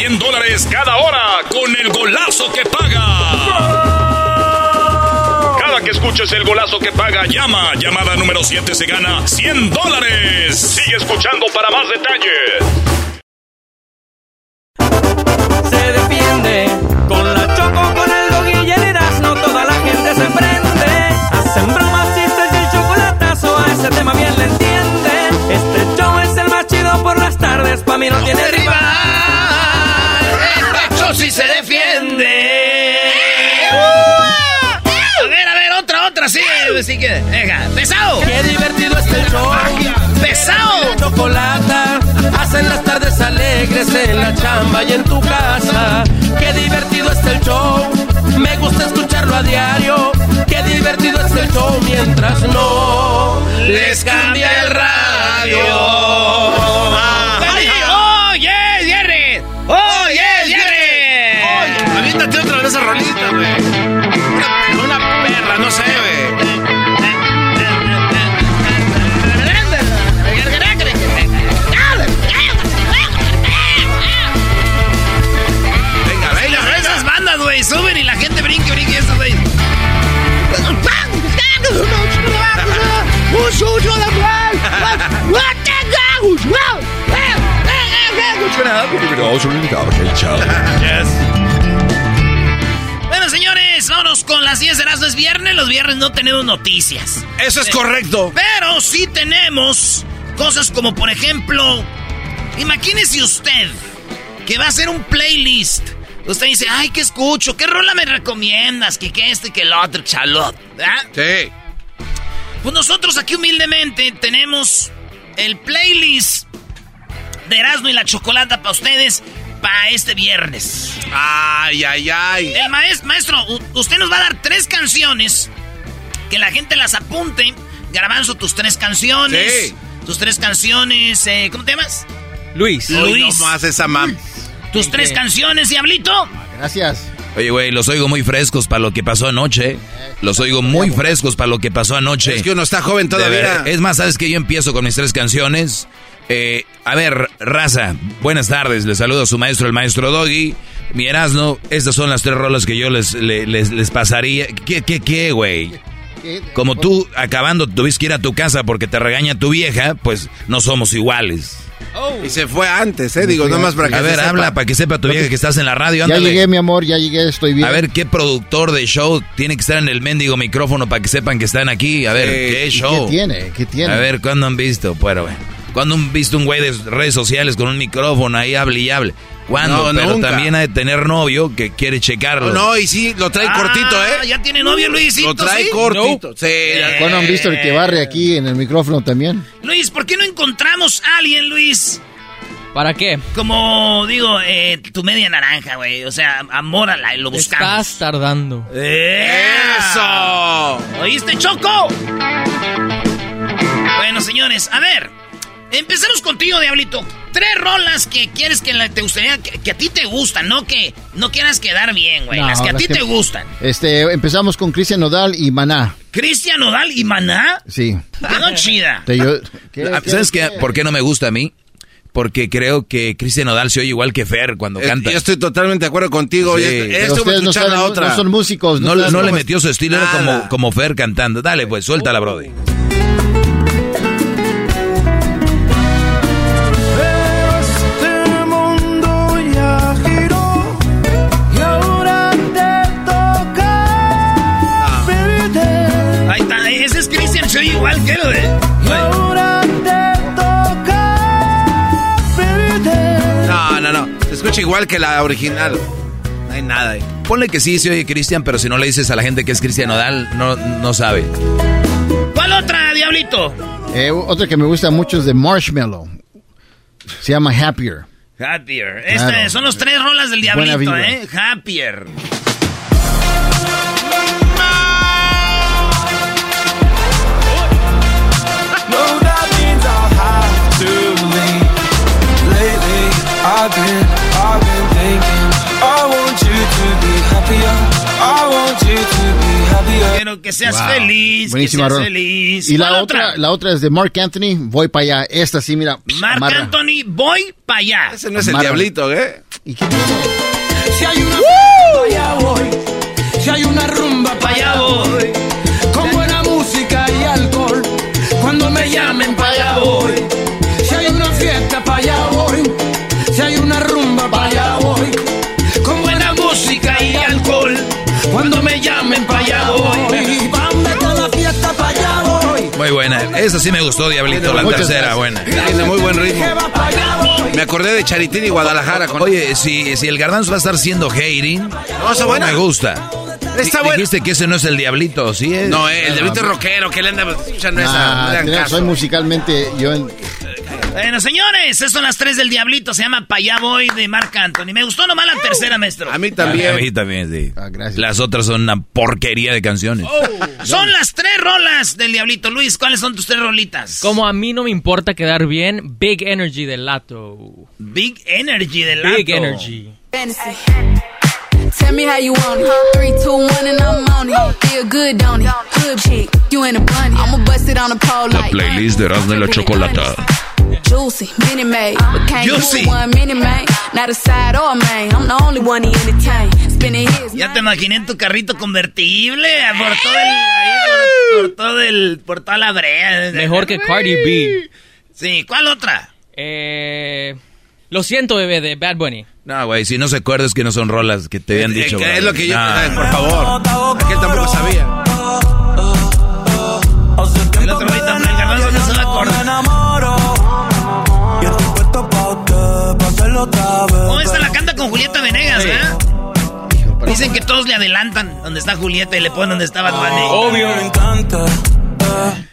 100 dólares cada hora con el golazo que paga. Cada que escuches el golazo que paga, llama. Llamada número 7 se gana 100 dólares. Sigue escuchando para más detalles. Se defiende con la choco, con el dog y el Erasmo, toda la gente se prende. Hacen bromas, chistes y el chocolatazo, a ese tema bien le entiende. Este show es el más chido por las tardes, pa' mí no tiene rival. Show sí se defiende. A ver, a ver, otra, otra, sí, sí que, venga, pesado. Qué divertido este show. Pesado. Chocolata, hacen las tardes alegres en la chamba y en tu casa. Qué divertido es el show. Me gusta escucharlo a diario. Qué divertido es el show mientras no Les cambia el radio. Esa rolita, güey. Una, una perra, no sé, güey. Venga, venga, esas bandas, güey, suben y la gente brinque, brinque, eso, güey. Bueno, señores, vámonos con las 10 de las es viernes. Los viernes no tenemos noticias. Eso es correcto. Pero sí tenemos cosas como, por ejemplo, imagínese usted que va a hacer un playlist. Usted dice, ay, ¿qué escucho? ¿Qué rola me recomiendas? Que, que este, que el otro, chalot. Sí. Pues nosotros aquí humildemente tenemos el playlist de Erasmo y la Chocolata para ustedes para este viernes. Ay, ay, ay. El maestro, maestro, usted nos va a dar tres canciones que la gente las apunte. Garbanzo, tus tres canciones. Sí. Tus tres canciones. eh, ¿Cómo te llamas? Luis. Hoy Luis. no más esa mam. Tus tres canciones, Diablito. Gracias. Oye, güey, los oigo muy frescos para lo que pasó anoche. Los oigo muy frescos para lo que pasó anoche. Es que uno está joven todavía. Es más, ¿sabes que Yo empiezo con mis tres canciones. Eh, a ver, raza, buenas tardes. Les saludo a su maestro, el maestro Doggy. Mi Erasno, estas son las tres rolas que yo les, le- les, les pasaría. ¿Qué, qué, qué, güey? Como tú, acabando, tuviste que ir a tu casa porque te regaña tu vieja, pues no somos iguales. Y se fue antes, ¿eh? Digo, nomás para que A se ver, sepa. habla para que sepa tu vieja que estás en la radio. Ya Ándale. llegué, mi amor, ya llegué, estoy bien. A ver, ¿qué productor de show tiene que estar en el mendigo micrófono para que sepan que están aquí? A ver, Eh, ¿qué ¿Y show? ¿Qué tiene? ¿Qué tiene? A ver, ¿cuándo han visto? Bueno, güey. ¿Cuándo han visto un güey de redes sociales con un micrófono ahí hable y hable? ¿Cuándo? No, Pero nunca. también ha de tener novio que quiere checarlo. No, y sí, lo trae Ah, cortito, ¿eh? Ya tiene novio, Luisito. Lo trae ¿sí? cortito. Sí. ¿Cuándo han visto el que barre aquí en el micrófono también? Luis, ¿por qué no encontramos a alguien, Luis? ¿Para qué? Como digo, eh, tu media naranja, güey. O sea, amórala y lo buscamos. Estás tardando. ¡Eso! ¿Oíste, Choco? Bueno, señores, a ver. Empecemos contigo, Diablito. Tres rolas que quieres que la- te gustaría, que, que a ti te gustan, no que no quieras quedar bien, güey. No, las que a las ti que- te gustan. Este, empezamos con Cristian Nodal y Maná. Cristian Nodal y Maná. Sí. Quedó chida. Te- yo- ¿qué- qué- ¿Sabes qué? qué? ¿Por qué no me gusta a mí? Porque creo que Cristian Nodal se oye igual que Fer cuando Eh, canta. Yo estoy totalmente de acuerdo contigo. Sí. Estuve ustedes no, escuchando saben, la no- otra. no son músicos. No, saben no le metió su estilo, era como, como Fer cantando. Dale, pues, suéltala, Brody. Escucha igual que la original. No hay nada ahí. Ponle que sí se oye Cristian, pero si no le dices a la gente que es Cristian Nodal, no, no sabe. ¿Cuál otra, Diablito? Eh, otra que me gusta mucho es de Marshmallow. Se llama Happier. Happier. Este, Claro. son los tres rolas del Buena Diablito, vibra. ¿eh? Happier. I've been, Quiero que seas Wow. feliz, Buenísima que seas feliz. Y la ¿Cuál otra, la otra es de Mark Anthony. Voy para allá. Esta sí, mira. Amarra. Anthony, voy para allá. Ese no es el diablito, ¿eh? ¿Y qué Si hay una pa' allá voy. Si hay una rumba, pa' allá voy. Esa sí me gustó, Diablito, la tercera, gracias. buena. Tiene muy buen ritmo. Me acordé de Charitín y Guadalajara. Con... Oye, si, si el garbanzo va a estar siendo hating, no, está buena. me gusta. Está. Dijiste que ese no es el Diablito, ¿sí es? No, eh, el diablito es rockero. que le anda escuchando esa? Ah, No soy musicalmente yo en- Bueno, señores, estas son las tres del Diablito. Se llama Pa' allá voy de Marc Anthony. Me gustó nomás la tercera, maestro. A mí A, también. a mí también, sí. Ah, gracias. Las otras son una porquería de canciones. Son las tres rolas del Diablito. Luis, ¿cuáles son tus tres rolitas? Como a mí no me importa quedar bien, Big Energy del Lato. Big Energy del Lato. Big Energy. Tell me how you want it. Three, two, one, and I'm on it. Feel good, don't it? Good chick, you in a bunny. I'ma bust it on the pole like. playlist de Erasmo y la Chocolata. Juicy, mini made. But can't Juicy. one mini man. Not a side or a main. I'm the only one he entertain. Spinning his. Ya te imaginé en tu carrito convertible eh, por todo el, ahí, por, por todo el, por toda la brea. Mejor que Cardi B. Sí, ¿cuál otra? Eh, lo siento, bebé, de Bad Bunny. No, güey, si no se acuerda es que no son rolas que te habían Eh, dicho. que güey. es lo que yo. No. eh, por favor. Aquel tampoco sabía. Julieta Venegas, ¿eh? Dicen que todos le adelantan donde está Julieta y le ponen donde estaba Bunny. Obvio. Me encanta. eh.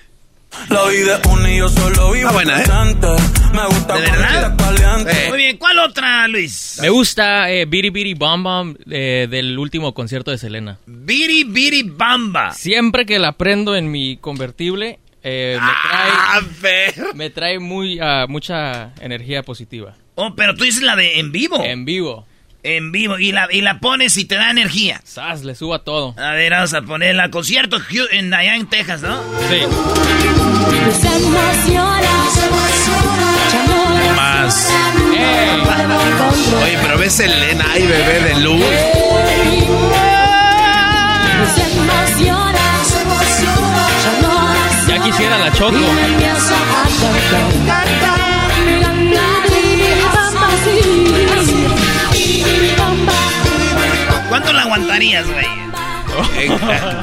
La vida es una y yo solo vivo Ah, buena, ¿eh? Me gusta ¿De cuando verdad? caliente. Muy bien, ¿cuál otra, Luis? Me gusta eh, Biri Biri Bam Bam eh, del último concierto de Selena. Biri Biri Bamba. Siempre que la prendo en mi convertible, eh, me Ah, trae, me trae muy, ah, mucha energía positiva. Oh, pero tú dices la de en vivo. En vivo. En vivo. Y la, y la pones y te da energía. Sas, le suba todo. A ver, vamos a ponerla. Concierto en, allá en Texas, ¿no? Sí. Más. Ey. Oye, pero ves Elena y bebé de luz. Ya quisiera la choco. ¿Cuánto la aguantarías, güey? Eh,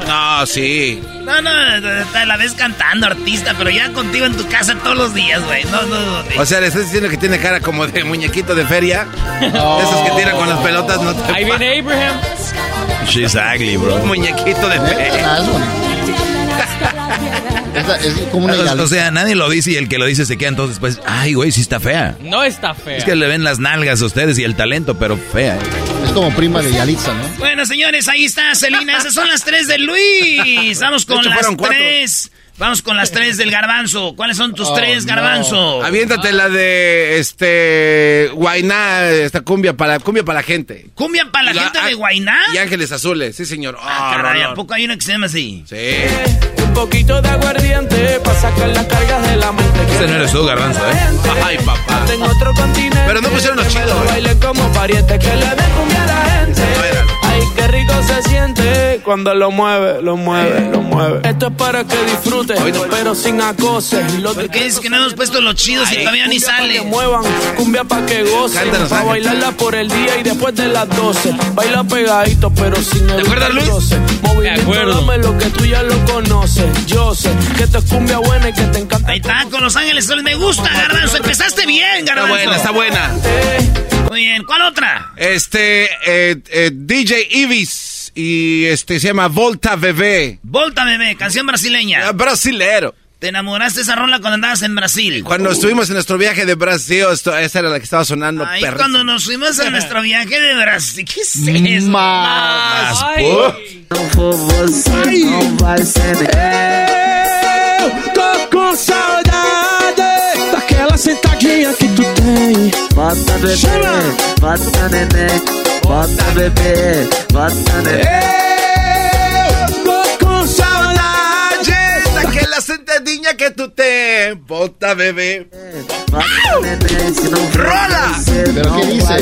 no, sí. No, no, la ves cantando, artista, pero ya contigo en tu casa todos los días, güey. No, no, no. O sea, le estás diciendo que tiene cara como de muñequito de feria. Esos que tiran con las pelotas, no te Ahí viene Abraham. She's ugly, bro. Muñequito de feria. Ah, es como una O, sea, nadie lo dice y el que lo dice se queda entonces, pues, ay, güey, sí está fea. No está fea. Es que le ven las nalgas a ustedes y el talento, pero fea. es como prima de Yalitza, ¿no? Bueno, señores, ahí está, Celina. Esas son las tres de Luis. Vamos con hecho, las cuatro. Vamos con las tres del garbanzo. ¿Cuáles son tus Oh, tres, no. garbanzo? Aviéntate la de este Guainá, esta cumbia para cumbia para la gente. ¿Cumbia para la gente de Guainá? Y Ángeles Azules, sí señor. Ah, Ah, caray, ¿a poco hay una que se llama así? Sí. Un poquito de aguardiente para sacar las cargas de la mente. Ese no eres tú, garbanzo, ¿eh? Ay, papá. En otro continente. Pero no pusieron los chidos, ¿eh? baile como pariente que le den cumbia a la gente. No. Ay, qué rico se siente cuando lo mueve, lo mueve, lo mueve. Esto es para que disfrutes, pero sin acoses. ¿Por qué dices que no hemos puesto los chidos y todavía ni sale? que muevan, cumbia pa' que gocen. Cántanos, Pa' bailarla por el día y después de las 12. Baila pegadito, pero sin el acuerdas, Luis? Movimiento, acuerdo. dame lo que tú ya lo conoces. Yo sé que esto es cumbia buena y que te encanta. Ahí está, con Los Ángeles. Me gusta, garbanzo. Empezaste bien, Está garbanzo. buena, está buena. Eh, Muy Muy bien, ¿cuál otra? Este, eh, eh, DJ Ibis y este se llama Volta Bebé. Volta Bebé, canción brasileña. Ah, brasilero. ¿Te enamoraste de esa rola cuando andabas en Brasil? Cuando estuvimos en nuestro viaje de Brasil, esto- esa era la que estaba sonando. Ay, perrísimo. cuando nos fuimos a nuestro viaje de Brasil. ¿Qué es eso? Mas, Ay. Tô com saudade daquela sentadinha que tu tem. Bota bebê, bota neném, bota bebê, bota neném. Tô com saudade daquela sentadinha que tu tem. Volta bebé. Bota neném, se não ¡Rola! ¿Pero qué dice?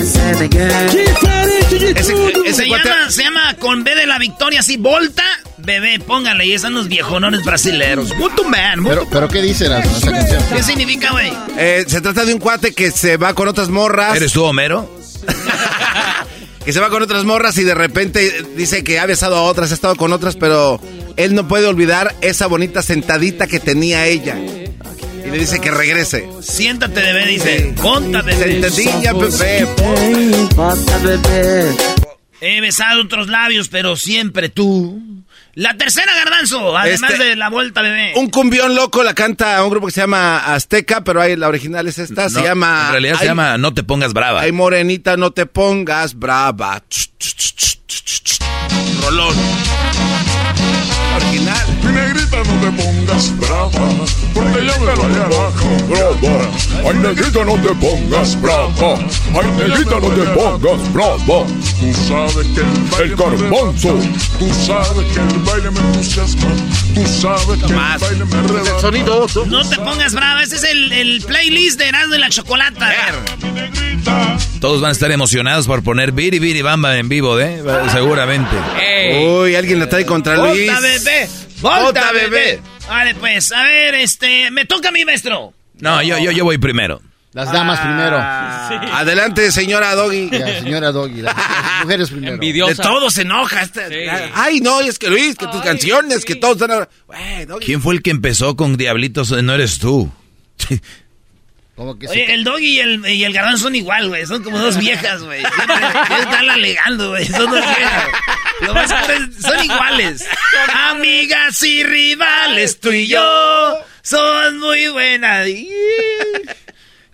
Diferente de Ese, tudo. ese Se llama, se llama con B de la victoria, así, Volta Bebé, póngale, y están los viejonones brasileros. Muito man, ¿Pero, pero qué dice la, esa canción? ¿Qué significa, güey? Eh, se trata de un cuate que se va con otras morras. ¿Eres tú, Homero? que se va con otras morras y de repente dice que ha besado a otras, ha estado con otras, pero él no puede olvidar esa bonita sentadita que tenía ella. Y le dice que regrese. Siéntate, bebé, dice. Bebé. Sentadilla, bebé. Bota bebê. He besado otros labios, pero siempre tú. La tercera, Garbanzo, además Este- de la Volta Bebé. Un cumbión loco la canta un grupo que se llama Azteca, pero ahí la original es esta, se llama... En realidad se llama No te pongas brava. Ay, morenita, no te pongas brava. Rolón. Original. Mi negrita no te pongas brava, porque yo me voy abajo. Brava. Ay, negrita no te pongas brava. Ay, negrita no te pongas brava. Tú sabes que el baile El garbanzo. Tú sabes que el baile me entusiasma. Tú sabes que el baile me arrebata. Sonido. No te pongas brava, ese es el, el playlist de Erasmo y la Chocolata. Todos van a estar emocionados por poner Biri Biri Bamba en vivo, ¿eh? Seguramente. Uy, alguien la trae contra Luis. Volta Bebé. Volta bebé. Vale, pues, a ver, este, me toca a mi maestro. No, yo, yo, yo voy primero. Las damas primero. Adelante, señora Doggy. Ya, señora Doggy. Las, las mujeres primero. De Envidiosa. todo se enoja. este- Ay, no, es que Luis, que tus canciones, que todos están... ¿Quién fue el que empezó con Diablitos? No eres tú. Como que se Oye, el doggy y el, y el garbanzo son igual, güey. Son como dos viejas, güey. Están alegando, güey. Son dos viejas. Lo más son iguales. Amigas y rivales, tú y yo. Son muy buenas.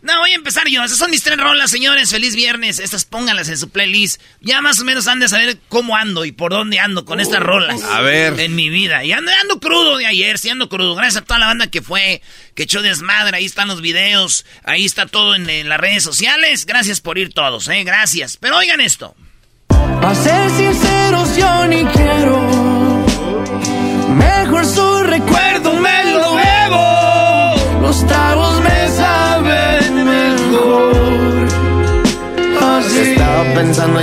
No, voy a empezar yo. Esas son mis tres rolas, señores. Feliz viernes. Estas pónganlas en su playlist. Ya más o menos han de saber cómo ando y por dónde ando con estas rolas. A ver. En mi vida. Y ando, ando crudo de ayer, sí ando crudo. Gracias a toda la banda que fue, que echó desmadre. Ahí están los videos. Ahí está todo en, en las redes sociales. Gracias por ir todos, eh. Gracias. Pero oigan esto. A ser sinceros yo ni quiero Mejor su recuerdo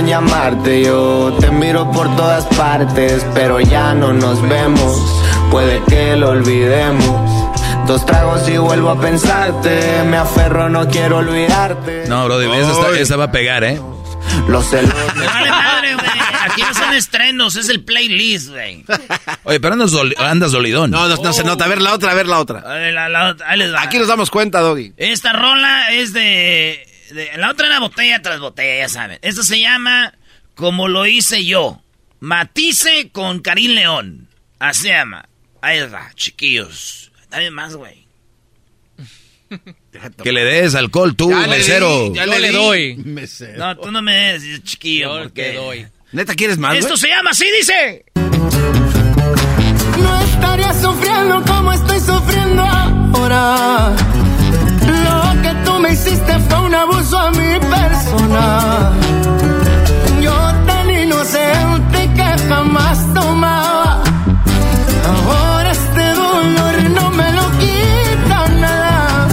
en llamarte, yo te miro por todas partes, pero ya no nos vemos, puede que lo olvidemos. Dos tragos y vuelvo a pensarte, me aferro, no quiero olvidarte. No, bro, esa, está- esa va a pegar, ¿eh? Los celos. Vale madre, güey. Aquí no son estrenos, es el playlist, güey. Oye, pero andas, doli- andas dolidón. No, no, no se nota. A ver la otra, a ver la otra. A ver, la- la otra, ahí les va. Aquí nos damos cuenta, Doggy. Esta rola es de- La otra era botella tras botella, ya saben. Esto se llama Como lo hice yo. Matice con Karim León. Así se llama. Ahí va, chiquillos. Dame más, güey. Que le des alcohol tú, Ya le mesero. di, ya le doy. Mesero. No, tú no me des, chiquillo. Yo porque te doy. ¿Neta quieres más, Esto se llama así, dice. No estaría sufriendo como estoy sufriendo ahora. Tú me hiciste fue un abuso a mi persona. Yo tan inocente que jamás tomaba. Ahora este dolor no me lo quita nada.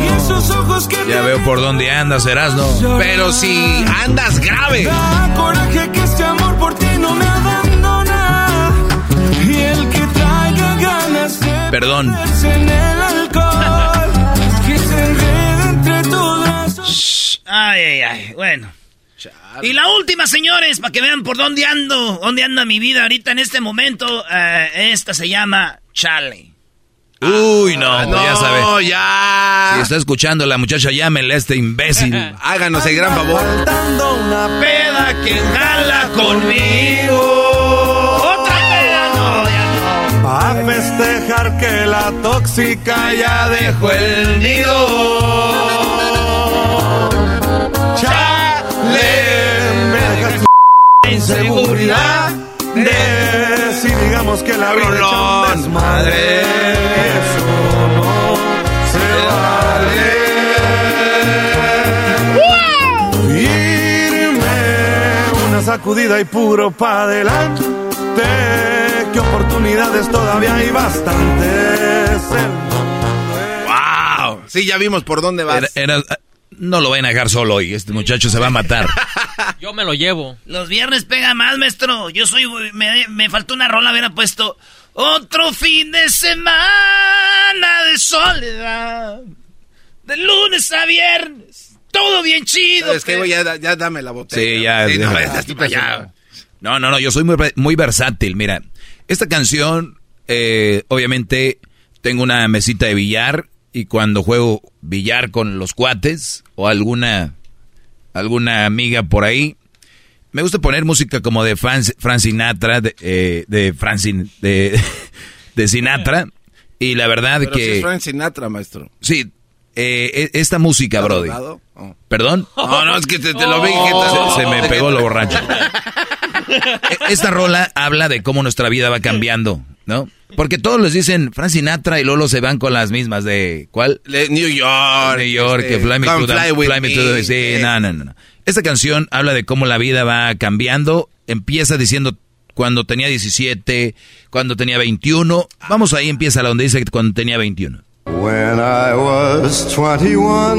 Y esos ojos que Ya veo por dónde andas, Erasno. Pero si andas grave. Da coraje que este amor por ti no me abandona. Y el que traiga ganas de Perdón. perderse en el alcohol. Ay, ay, ay. Bueno. Y la última, señores, para que vean por dónde ando, dónde anda mi vida ahorita en este momento. eh, esta se llama Chale. Uy, no, no, ya sabe. ya. Si está escuchando la muchacha, llámele a este imbécil. Háganos el gran favor. Dando una peda que jala conmigo. Otra peda, no, ya no. A festejar que la tóxica ya dejó el nido. Inseguridad de si digamos que la vida es un desmadre. Eso no se vale. Irme una sacudida y puro pa' adelante. Que oportunidades todavía hay bastantes. ¡Wow! Sí, ya vimos por dónde vas. Era- era- no lo vayan a dejar solo hoy. Este muchacho se va a matar. Yo me lo llevo. Los viernes pega más, maestro. Yo soy. Me, me faltó una rola, hubiera puesto. Otro fin de semana de soledad. De lunes a viernes. Todo bien chido. Ya, ya dame la botella. Sí, ya. Sí, no, ya allá. No, no, no, yo soy muy, muy versátil. Mira, esta canción, eh, obviamente, tengo una mesita de billar y cuando juego billar con los cuates o alguna, alguna amiga por ahí, me gusta poner música como de Fran, Fran Sinatra, de, eh, de Fran Sin- de, de Sinatra. Y la verdad Pero que... si es Frank Sinatra, maestro. Sí, eh, e- esta música, ¿Está Brody. Oh. ¿Perdón? No, no, es que te, te lo vi. se me pegó lo borracho. E- Esta rola habla de cómo nuestra vida va cambiando, ¿no? Porque todos les dicen Frank Sinatra y Lolo se van con las mismas de ¿cuál? Le- New York. New York, este, que Fly Me to the, Fly Me to the- sí, Eh, no, no, no. Esta canción habla de cómo la vida va cambiando. Empieza diciendo cuando tenía 17, cuando tenía 21. Vamos ahí, empieza la donde dice que cuando tenía 21. When I was 21,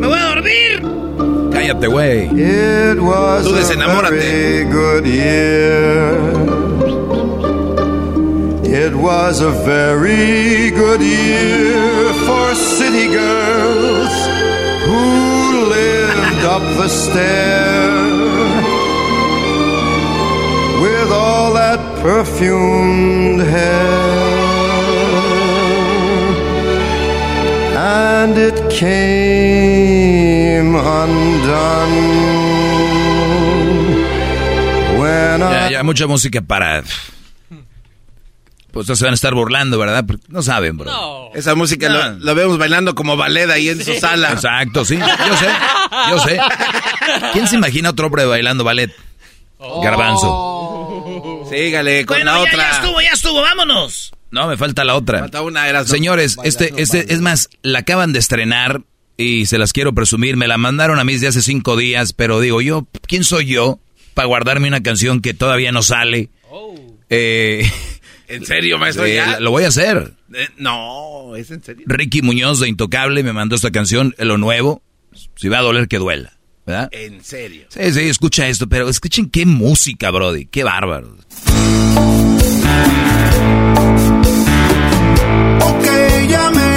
Me voy a dormir. Cállate, güey. Tú desenamórate. Very good year. It was a very good year for city girls who lived up the stair with all that perfumed hair. And it came undone when I ya, mucha música para... Pues se van a estar burlando, ¿verdad? Porque No saben, bro. Esa música No. lo, lo vemos bailando como ballet ahí en su sala. Exacto, sí. Yo sé, yo sé. ¿Quién se imagina otro hombre bailando ballet? Garbanzo. Sígale con Bueno, la ya, otra. ya estuvo, ya estuvo, vámonos. No, me falta la otra. Falta una, Erasmo. Señores, este, este, es más, la acaban de estrenar y se las quiero presumir. Me la mandaron a mí desde hace cinco días, pero digo yo, ¿quién soy yo para guardarme una canción que todavía no sale? Eh, ¿En serio, maestro? eh, ¿Ya? lo voy a hacer. Eh, no, ¿es en serio? Ricky Muñoz de Intocable me mandó esta canción, lo nuevo. Si va a doler, que duela. ¿Verdad? En serio. Sí, sí, escucha esto, pero escuchen qué música, Brody. Qué bárbaro. Ok, ya me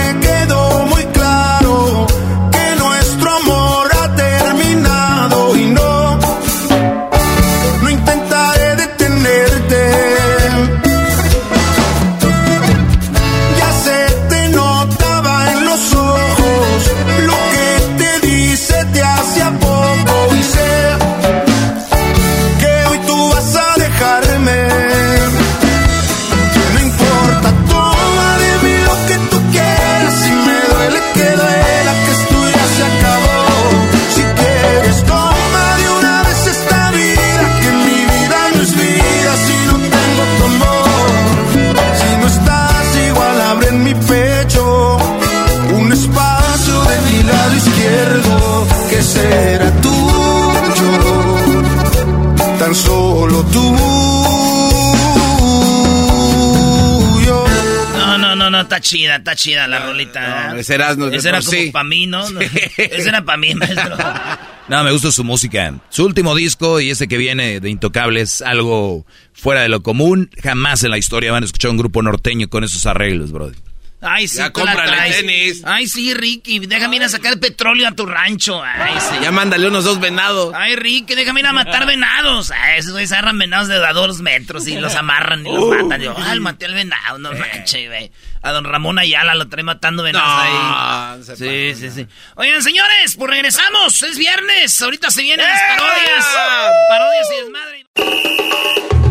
tuyo. No, no, no, no, está chida, está chida la rolita. no, ese de Ese era como sí. para mí, ¿no? Ese era para mí, maestro. No, me gusta su música. Su último disco y ese que viene de Intocable es algo fuera de lo común. Jamás en la historia van a escuchar un grupo norteño con esos arreglos, Brody. Ay, sí, Ya cómprale tenis. Ay, sí, Ricky, déjame ir a sacar petróleo a tu rancho. Ay, sí. Ya mándale unos dos venados. Ay, Ricky, déjame ir a matar venados. Ay, esos güeyes agarran venados de a dos metros y los amarran y los Uh. matan. Yo, ay, maté al venado, no manches, güey. A don Ramón Ayala lo trae matando venados No, ahí. se Sí, sí, sí. Oigan, señores, pues regresamos. Es viernes. Ahorita se vienen ¡Eh! las parodias. Parodias y desmadre.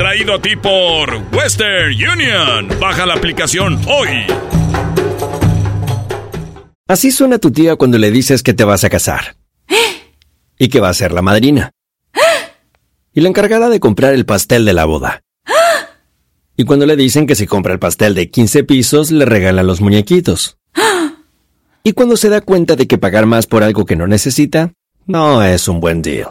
traído a ti por Western Union. Baja la aplicación hoy. Así suena tu tía cuando le dices que te vas a casar. Y que va a ser la madrina. Y la encargada de comprar el pastel de la boda. Y cuando le dicen que si compra el pastel de 15 pisos, le regalan los muñequitos. Y cuando se da cuenta de que pagar más por algo que no necesita, no es un buen deal.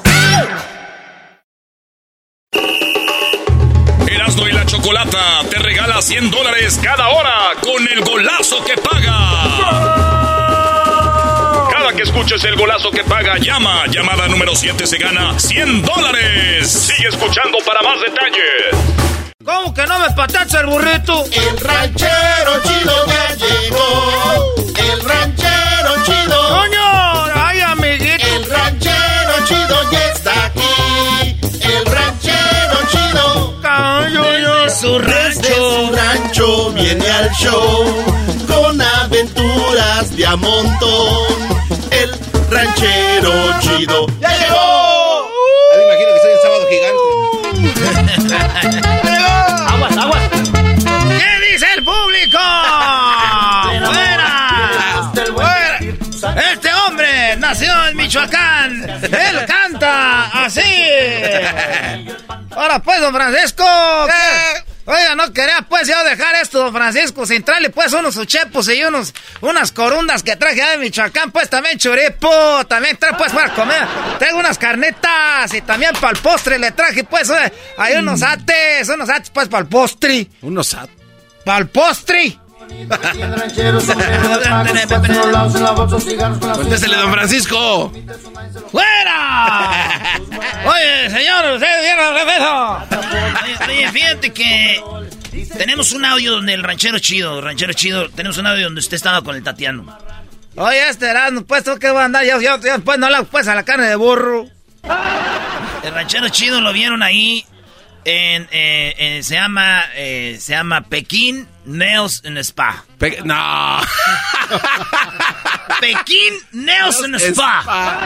Te regala 100 dólares cada hora con el golazo que paga. Cada que escuches el golazo que paga, llama. Llamada número 7 se gana 100 dólares. Sigue escuchando para más detalles. ¿Cómo que no me patacha el burrito? El ranchero chido ya llegó. El ranchero chido. ¡Coño! Su Desde rancho. su rancho viene al show. Con aventuras de a montón. El ranchero chido ya llegó. Me imagino que soy el sábado gigante. ¡Aguas, aguas! ¿Qué dice el público? ¡Fuera! ¡Fuera! Este hombre nació en Michoacán. Él canta así. Ahora pues, don Francisco. ¿qué? Oiga, no quería pues yo dejar esto, don Francisco, sin traerle pues unos uchepos y unos, unas corundas que traje de Michoacán, pues también churipo, también trae pues para comer. Traigo unas carnetas y también para el postre le traje pues, eh, hay unos ates, unos ates pues para el postre. Unos at. ¡Para el postre! Contéstele, don Francisco. ¡Fuera! Oye, señor, usted revés. Oye, fíjate que tenemos un audio donde el ranchero chido, ranchero chido, tenemos un audio donde usted estaba con el Tatiano. Oye, este Erasmo, pues, ¿tú qué va a andar? Yo, yo, yo, pues, no hago, pues, a la carne de burro. El ranchero chido lo vieron ahí en, eh, en- se llama, eh, se llama Pekín Nails and Spa. Pe- no. Pekín Nails and Spa.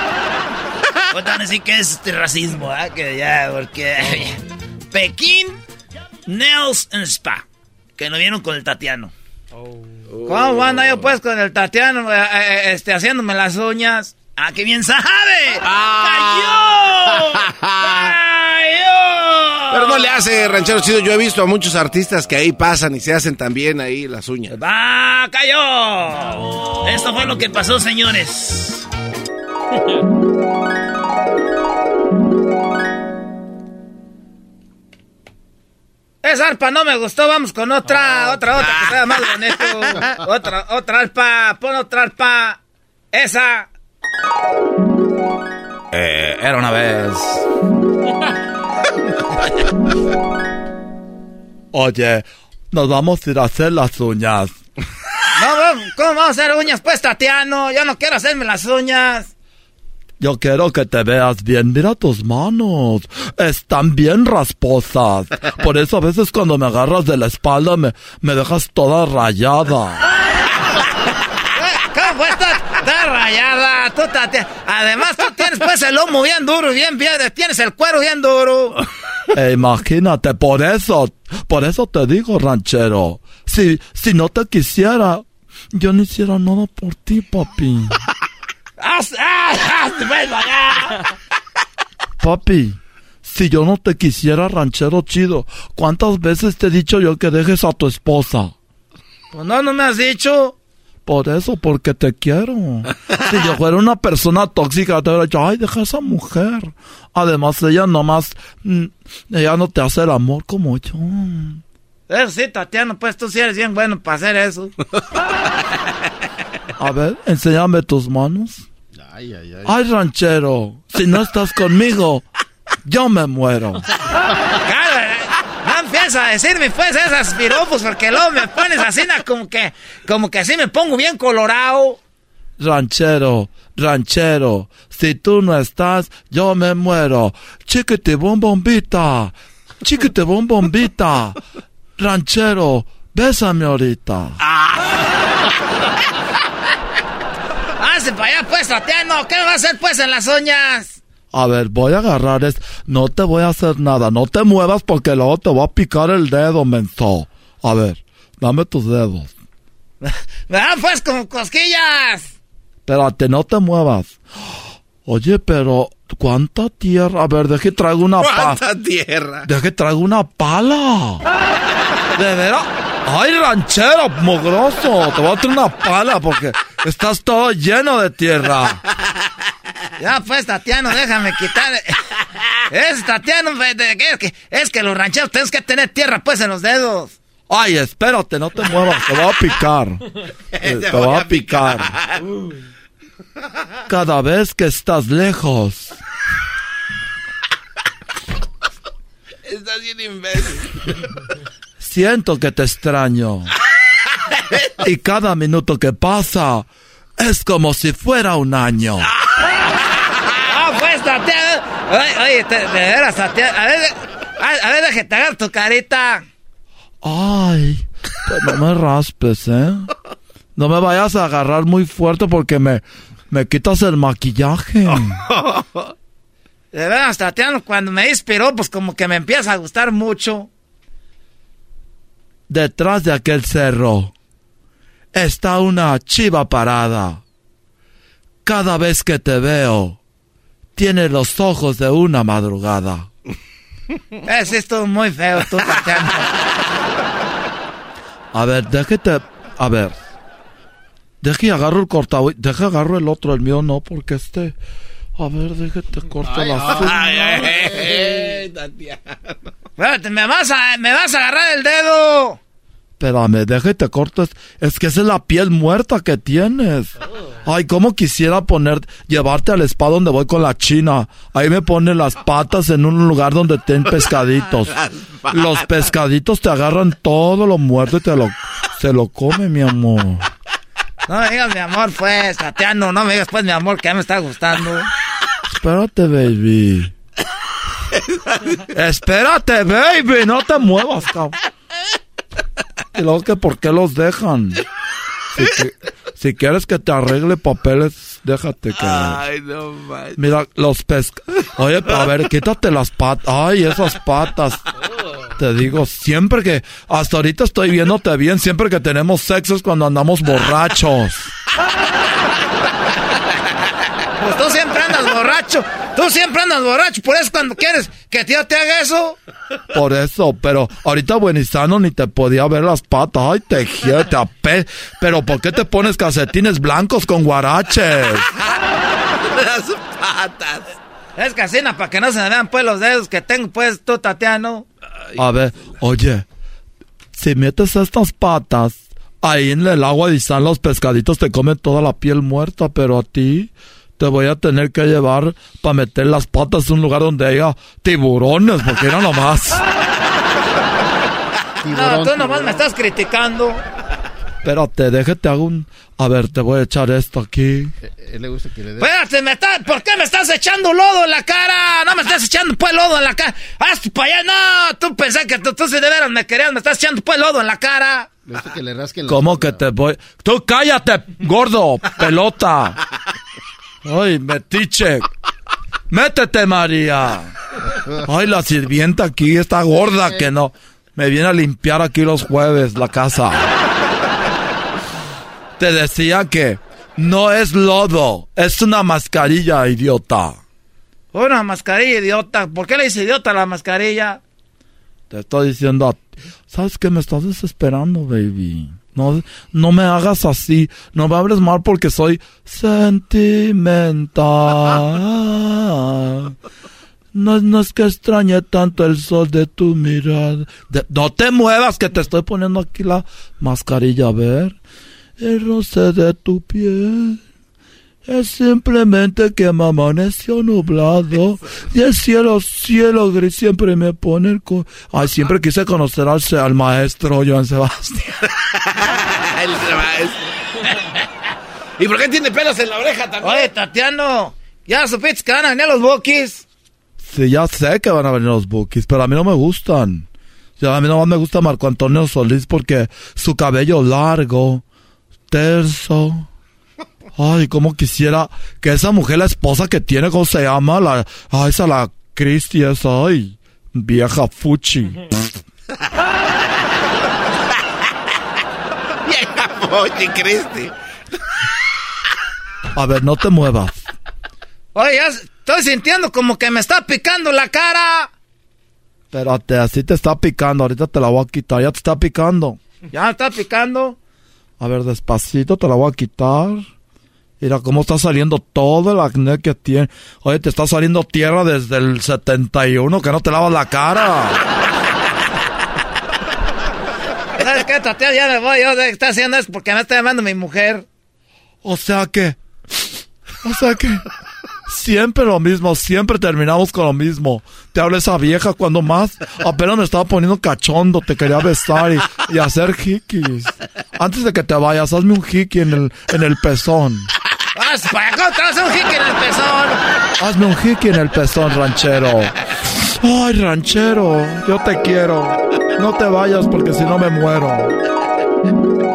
Pues van a decir que es este racismo, ¿ah? Que ya, porque... Pekín Nails and Spa. Que lo vieron con el Tatiano. ¿Cómo anda yo pues con el Tatiano eh, eh, este, haciéndome las uñas? ¡Ah, qué bien sabe! ¡Cayó! ¡Cayó! Pero no le hace, ranchero chido. Yo he visto a muchos artistas que ahí pasan y se hacen también ahí las uñas. ¡Va, cayó! Esto fue lo que pasó, señores. Esa arpa no me gustó, vamos con otra, otra, otra que sea más bonito. otra, otra arpa, pon otra arpa. Esa. Eh, era una vez. Oye, nos vamos a ir a hacer las uñas. No, ¿cómo vamos a hacer uñas? Pues, Tatiano, yo no quiero hacerme las uñas. Yo quiero que te veas bien. Mira tus manos. Están bien rasposas. Por eso a veces cuando me agarras de la espalda me, me dejas toda rayada. ¿Cómo fue esta? Está rayada. Tú. Además, tú tienes pues el lomo bien duro, bien, bien. Tienes el cuero bien duro. Eh, imagínate, por eso, por eso te digo, ranchero. Si, si no te quisiera, yo no hiciera nada por ti, papi. ¡Haz, ah, allá! Papi, si yo no te quisiera ranchero chido, ¿cuántas veces te he dicho yo que dejes a tu esposa? Pues no, no me has dicho. Por eso, porque te quiero. Si yo fuera una persona tóxica, te hubiera dicho, ay, deja a esa mujer. Además, ella nomás, mm, ella no te hace el amor como yo. Eso sí, Tatiana, pues tú sí eres bien bueno para hacer eso. A ver, enséñame tus manos. Ay, ay, ay. Ay, ranchero, si no estás conmigo, yo me muero. Empieza a decirme pues esas piropos porque luego me pones así como que, como que así me pongo bien colorado. Ranchero, ranchero, si tú no estás, yo me muero. Chiquete bombita, chiquete bombita. Ranchero, bésame ahorita. Háganse para allá pues, Tatiano. ¿Qué me va a hacer pues en las uñas? A ver, voy a agarrar es. No te voy a hacer nada. No te muevas porque luego te voy a picar el dedo, menso. A ver, dame tus dedos. Me dan pues como cosquillas. Espérate, no te muevas. Oye, pero ¿cuánta tierra? A ver, deje traigo una pala. ¿Cuánta tierra? Deje traigo una pala. ¿De veras? ¡Ay, ranchero, mogroso! Te voy a traer una pala porque estás todo lleno de tierra. Ya pues, Tatiano, déjame quitar. Es Tatiano, es que, es que los rancheros tenemos que tener tierra pues en los dedos. Ay, espérate, no te muevas, te voy a picar. Eh, te voy a picar. Cada vez que estás lejos. Estás bien imbécil. Siento que te extraño. Y cada minuto que pasa es como si fuera un año. Ah, pues, Tatiana. Oye, te- de veras, Tatiana. A ver, a, a ver, agarrar tu carita. Ay, pero no me raspes, ¿eh? No me vayas a agarrar muy fuerte porque me, me quitas el maquillaje. De veras, Tatiana, cuando me inspiró, pues como que me empieza a gustar mucho. Detrás de aquel cerro está una chiva parada. Cada vez que te veo, tiene los ojos de una madrugada. Es esto muy feo, tú, Tatiana. A ver, déjate. A ver. Deje y agarro el cortado. Deje agarro el otro, el mío no, porque este. A ver, déjate corto Ay, la ay, ay, Espérate, me vas a, me vas a agarrar el dedo. Espérame, déjate corto. Es, es que esa es la piel muerta que tienes. Ay, cómo quisiera poner, llevarte al spa donde voy con la china. Ahí me ponen las patas en un lugar donde ten pescaditos. Los pescaditos te agarran todo lo muerto y te lo, se lo come, mi amor. No me digas mi amor, pues, Tatiano. No me digas, pues, mi amor, que ya me está gustando. Espérate, baby. Espérate, baby, no te muevas, cabrón. Y luego que por qué los dejan. Si, que- si quieres que te arregle papeles, déjate que. Ay, no manches. Mira, los pesca. Oye, a ver, quítate las patas. Ay, esas patas. Te digo, siempre que. Hasta ahorita estoy viéndote bien. Siempre que tenemos sexo es cuando andamos borrachos. Pues tú siempre andas borracho. Tú siempre andas borracho. Por eso cuando quieres que tío te haga eso. Por eso, pero ahorita buenizano ni te podía ver las patas. Ay, te quiero, te ape. Pero ¿por qué te pones calcetines blancos con guaraches? las patas. Es casina para que no se me vean pues los dedos que tengo pues tú, Tatiano. A ver, oye, si metes estas patas ahí en el agua y están los pescaditos, te comen toda la piel muerta, pero a ti te voy a tener que llevar para meter las patas en un lugar donde haya tiburones, porque era nomás. no, tú nomás me estás criticando. Espérate, déjate hago un... A ver, te voy a echar esto aquí. Le gusta que le dé. Espérate, me está... ¿por qué me estás echando lodo en la cara? No me estás echando pues lodo en la cara. Haz para allá, no. Tú pensás que tú, tú si de veras me querías, me estás echando pues lodo en la cara. Le gusta que le rasquen la ¿Cómo que te voy? Tú cállate, gordo, pelota. Ay, metiche. Métete, María. Ay, la sirvienta aquí está gorda que no. Me viene a limpiar aquí los jueves la casa. Te decía que no es lodo, es una mascarilla, idiota. Una mascarilla, idiota. ¿Por qué le dice idiota a la mascarilla? Te estoy diciendo, a- ¿sabes qué? Me estás desesperando, baby. No, no me hagas así. No me hables mal porque soy sentimental. No, no es que extrañe tanto el sol de tu mirada. De- no te muevas que te estoy poniendo aquí la mascarilla, a ver. El roce de tu piel. Es simplemente que me amaneció nublado y el cielo, cielo gris siempre me pone el... co- Ay, siempre quise conocer al, al maestro Joan Sebastián. El maestro. ¿Y por qué tiene pelos en la oreja también? Oye, Tatiano, ¿ya supiste que van a venir los bookies? Sí, ya sé que van a venir los bookies, pero a mí no me gustan. Ya a mí nomás me gusta Marco Antonio Solís porque su cabello largo, terso. Ay, cómo quisiera que esa mujer, la esposa que tiene, ¿cómo se llama? La, ay, esa la Cristi, esa, ay, vieja fuchi. Vieja Mochi, Cristi. A ver, no te muevas. Oye, ya estoy sintiendo como que me está picando la cara. Espérate, así te está picando, ahorita te la voy a quitar, ya te está picando. Ya me está picando. A ver, despacito te la voy a quitar. Mira cómo está saliendo todo el acné que tiene. Oye, te está saliendo tierra desde el 71, que no te lavas la cara. ¿Sabes qué, Tatiano? Ya me voy. Yo está haciendo esto porque me está llamando mi mujer. O sea que... O sea que... Siempre lo mismo, siempre terminamos con lo mismo. Te habla esa vieja cuando más apenas me estaba poniendo cachondo, te quería besar y, y hacer hikis. Antes de que te vayas, hazme un hiki en el, en el pezón. ¡Haz para un jique en el pezón! Hazme un hiki en el pezón, ranchero. Ay, ranchero, yo te quiero. No te vayas porque si no me muero.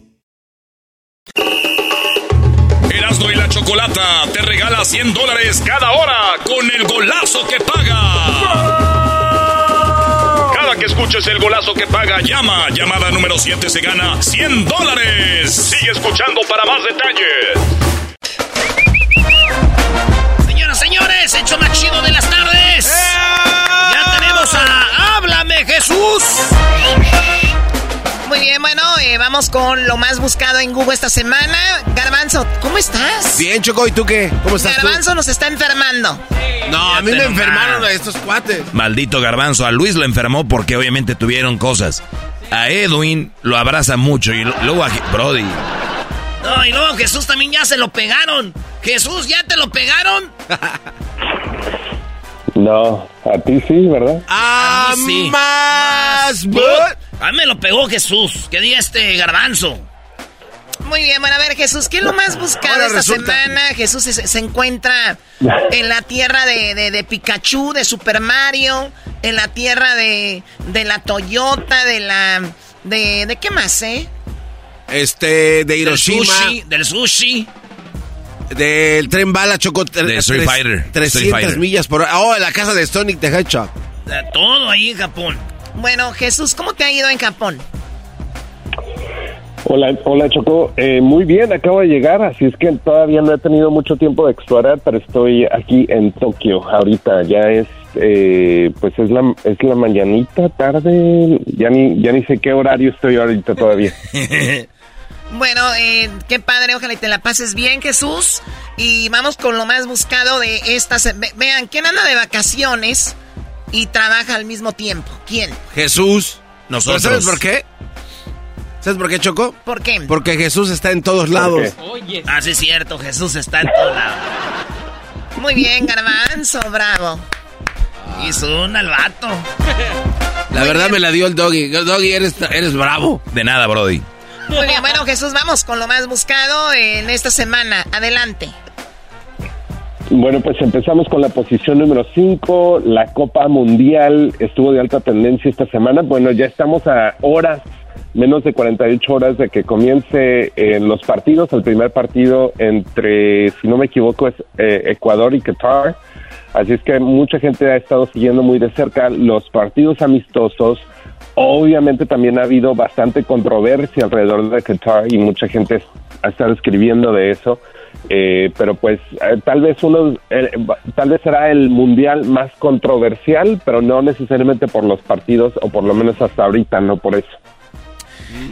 Chocolata te regala 100 dólares cada hora con el golazo que paga. Cada que escuches el golazo que paga, llama. Llamada número 7 se gana 100 dólares. Sigue escuchando para más detalles. Señoras, señores, hecho más chido de las tardes. Ya tenemos a Háblame Jesús. Muy bien, bueno, eh, vamos con lo más buscado en Google esta semana. Garbanzo, ¿cómo estás? Bien, Choco, ¿y tú qué? ¿Cómo estás tú? Garbanzo nos está enfermando. No, a mí me enfermaron a estos cuates. Maldito garbanzo, a Luis lo enfermó porque obviamente tuvieron cosas. A Edwin lo abraza mucho y luego a Brody. No, y luego Jesús también ya se lo pegaron. Jesús, ¿ya te lo pegaron? No, a ti sí, ¿verdad? Ah, sí. Más. A mí me lo pegó Jesús. Que diga este garbanzo. Muy bien, bueno, a ver, Jesús, ¿qué es lo más buscado Ahora esta resulta- semana? Jesús se, se encuentra en la tierra de, de- de Pikachu, de Super Mario, en la tierra de, de la Toyota, de la... De, ¿De qué más, eh? Este, de Hiroshima. Del sushi, del sushi. Del tren bala Choco. De Street Fighter. Street 300 Fighter. millas por hora. Oh, la casa de Sonic the Hedgehog. De todo ahí en Japón. Bueno, Jesús, ¿cómo te ha ido en Japón? Hola, hola Choco. Eh, muy bien, acabo de llegar, así es que todavía no he tenido mucho tiempo de explorar, pero estoy aquí en Tokio ahorita. Ya es, eh, pues es la, es la mañanita, tarde, ya ni, ya ni sé qué horario estoy ahorita todavía. Bueno, eh, qué padre, ojalá y te la pases bien, Jesús. Y vamos con lo más buscado de estas. ve- vean, ¿quién anda de vacaciones y trabaja al mismo tiempo? ¿Quién? Jesús. Nosotros. ¿Pero ¿Sabes por qué? ¿Sabes por qué, Choco? ¿Por qué? Porque Jesús está en todos lados. Oye. Ah, sí, es cierto, Jesús está en todo lado. Muy bien, Garbanzo, bravo. Hizo un al vato. La verdad me la dio el doggy. Doggy, eres, eres bravo. De nada, Brody. Muy bien, bueno, Jesús, vamos con lo más buscado en esta semana. Adelante. Bueno, pues empezamos con la posición número 5. La Copa Mundial estuvo de alta tendencia esta semana. Bueno, ya estamos a horas, menos de 48 horas de que comience eh, los partidos. El primer partido entre, si no me equivoco, es eh, Ecuador y Qatar. Así es que mucha gente ha estado siguiendo muy de cerca los partidos amistosos. Obviamente también ha habido bastante controversia alrededor de Qatar y mucha gente ha estado escribiendo de eso. Eh, pero pues eh, tal vez uno, eh, tal vez será el mundial más controversial, pero no necesariamente por los partidos o por lo menos hasta ahorita, no por eso.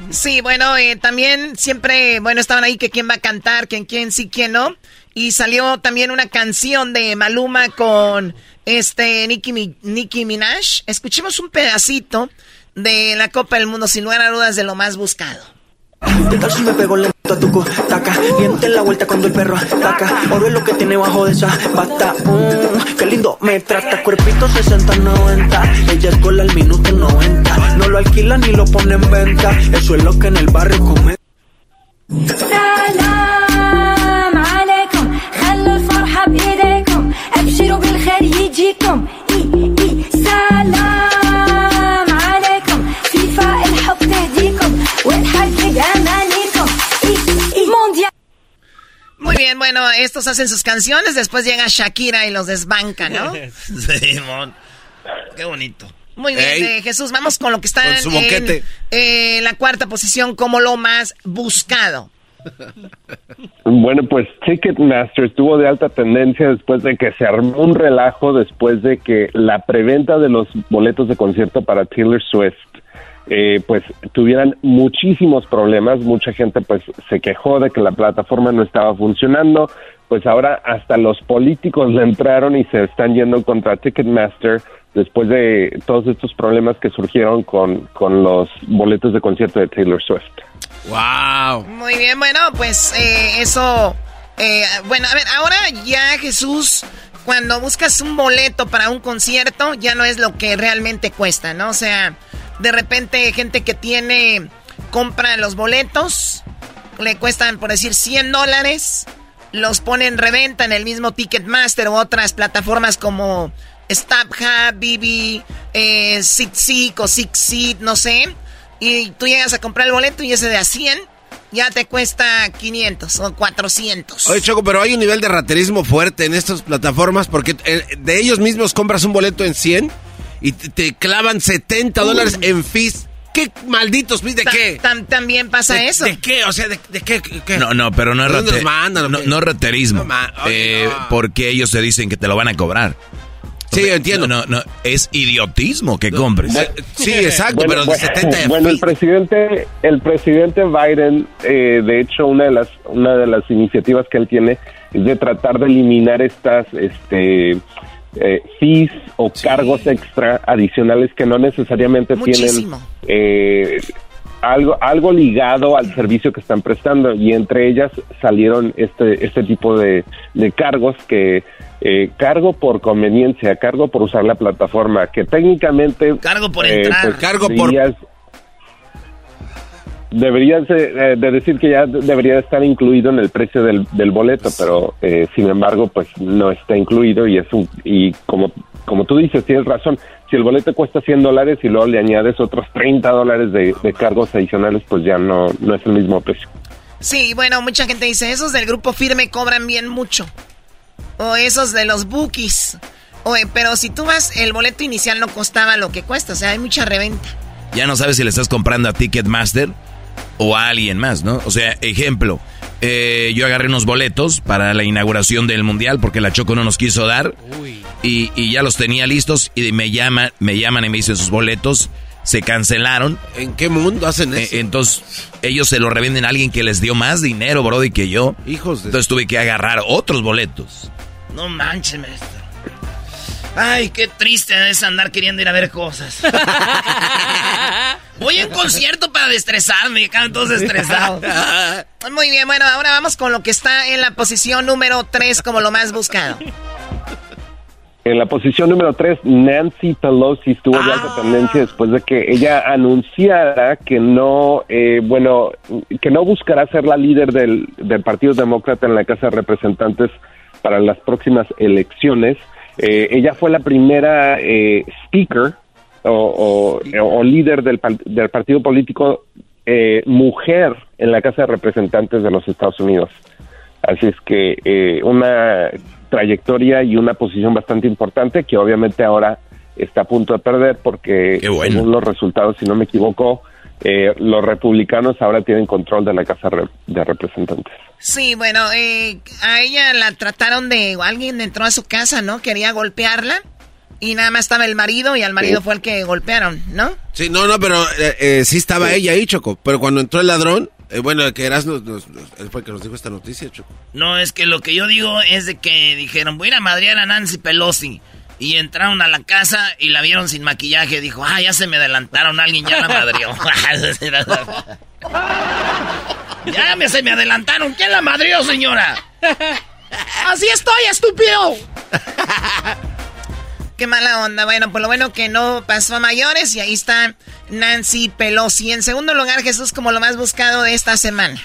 Sí, bueno, eh, también siempre, bueno, estaban ahí que quién va a cantar, quién, quién sí, quién no. Y salió también una canción de Maluma con este Nicki, Nicki Minaj. Escuchemos un pedacito de la Copa del Mundo, sin lugar a dudas, de lo más buscado. ¿Qué tal si me pego lento a tu taca? Diente la vuelta cuando el perro ataca. Oro es lo que tiene bajo de esa bata. Mm, qué lindo me trata. Cuerpito 60-90. Ella es gol al minuto 90. No lo alquila ni lo pone en venta. Eso es lo que en el barrio come. سلام عليكم خلوا الفرحة بإيديكم أبشروا بالخير يجيكم إي إي سلام Muy bien, bueno, estos hacen sus canciones, después llega Shakira y los desbanca, ¿no? Simón. Qué bonito. Muy bien, Ey. eh, Jesús, vamos con lo que está en boquete. eh, la cuarta posición como lo más buscado. Bueno, pues Ticketmaster estuvo de alta tendencia después de que se armó un relajo después de que la preventa de los boletos de concierto para Taylor Swift eh, pues tuvieran muchísimos problemas. Mucha gente pues se quejó de que la plataforma no estaba funcionando. Pues ahora hasta los políticos le entraron y se están yendo contra Ticketmaster después de todos estos problemas que surgieron con, con los boletos de concierto de Taylor Swift. Wow. Muy bien, bueno, pues eh, eso. eh, bueno, a ver, ahora ya Jesús, cuando buscas un boleto para un concierto, ya no es lo que realmente cuesta, ¿no? O sea, de repente gente que tiene, compra los boletos, le cuestan, por decir, 100 dólares, los pone en reventa en el mismo Ticketmaster u otras plataformas como StubHub, BB, eh, o SeatSeat, no sé. Y tú llegas a comprar el boleto y ese de a 100 ya te cuesta 500 o 400. Oye, Choco, pero hay un nivel de raterismo fuerte en estas plataformas porque eh, de ellos mismos compras un boleto en 100 y te, te clavan 70 dólares en fees. ¿Qué malditos fees? ¿De Ta- qué? tam- también pasa ¿De, eso. ¿De qué? O sea, ¿de, de qué, qué? No, no, pero no es, ¿De dónde rate- los mandan, no, no es raterismo. No, oye, Eh, no. Porque ellos te dicen que te lo van a cobrar. Sí, yo entiendo. No, no, no, es idiotismo que compres. Sí, exacto, Bueno, pero de bueno, 70 bueno, el presidente, el presidente Biden, eh, de hecho, una de las una de las iniciativas que él tiene es de tratar de eliminar estas, este, eh, fees o cargos extra adicionales que no necesariamente Muchísimo. tienen. eh, algo, algo ligado al servicio que están prestando y entre ellas salieron este, este tipo de, de cargos que eh, cargo por conveniencia, cargo por usar la plataforma, que técnicamente... Cargo por eh, entrar. pues, Cargo por- deberías- Deberías de, eh, de decir que ya debería estar incluido en el precio del, del boleto, pero eh, sin embargo, pues no está incluido y es un y como como tú dices, tienes razón. Si el boleto cuesta 100 dólares y luego le añades otros 30 dólares de, de cargos adicionales, pues ya no no es el mismo precio. Sí, bueno, mucha gente dice, esos del grupo firme cobran bien mucho. O esos de los bookies. Oye, pero si tú vas, el boleto inicial no costaba lo que cuesta, o sea, hay mucha reventa. Ya no sabes si le estás comprando a Ticketmaster o a alguien más, ¿no? O sea, ejemplo, eh, yo agarré unos boletos para la inauguración del Mundial porque la Choco no nos quiso dar y, y ya los tenía listos y me, llama, me llaman y me dicen sus boletos se cancelaron. ¿En qué mundo hacen eso? Eh, entonces, ellos se lo revenden a alguien que les dio más dinero, Brody, que yo. Hijos de... Entonces tuve que agarrar otros boletos. No manches, maestro. Ay, qué triste es andar queriendo ir a ver cosas. Voy a un concierto para destresarme, quedan todos estresados. Muy bien, bueno, ahora vamos con lo que está en la posición número 3 como lo más buscado. En la posición número 3, Nancy Pelosi estuvo de alta tendencia después de que ella anunciara que no, eh, bueno, que no buscará ser la líder del, del Partido Demócrata en la Casa de Representantes para las próximas elecciones. Eh, ella fue la primera eh, speaker o, o- o líder del, par- del partido político eh, mujer en la Casa de Representantes de los Estados Unidos. Así es que eh, una trayectoria y una posición bastante importante que obviamente ahora está a punto de perder porque según los resultados, si no me equivoco, eh, los republicanos ahora tienen control de la Casa de Representantes. Sí, bueno, eh, a ella la trataron de... Alguien entró a su casa, ¿no? Quería golpearla. Y nada más estaba el marido y al marido Sí. fue el que golpearon, ¿no? Sí, no, no, pero eh, eh, sí estaba ella ahí, Choco. Pero cuando entró el ladrón, eh, bueno, que eras, nos, nos- nos- él fue el que nos dijo esta noticia, Choco. No, es que lo que yo digo es de que dijeron, voy a ir a madrear a Nancy Pelosi. Y entraron a la casa y la vieron sin maquillaje. Dijo, ah, ya se me adelantaron, alguien ya la madrió. ya me, se me adelantaron. ¿Quién la madrió, señora? Así estoy, estúpido. Qué mala onda. Bueno, por lo bueno que no pasó a mayores y ahí está Nancy Pelosi. En segundo lugar, Jesús, como lo más buscado de esta semana.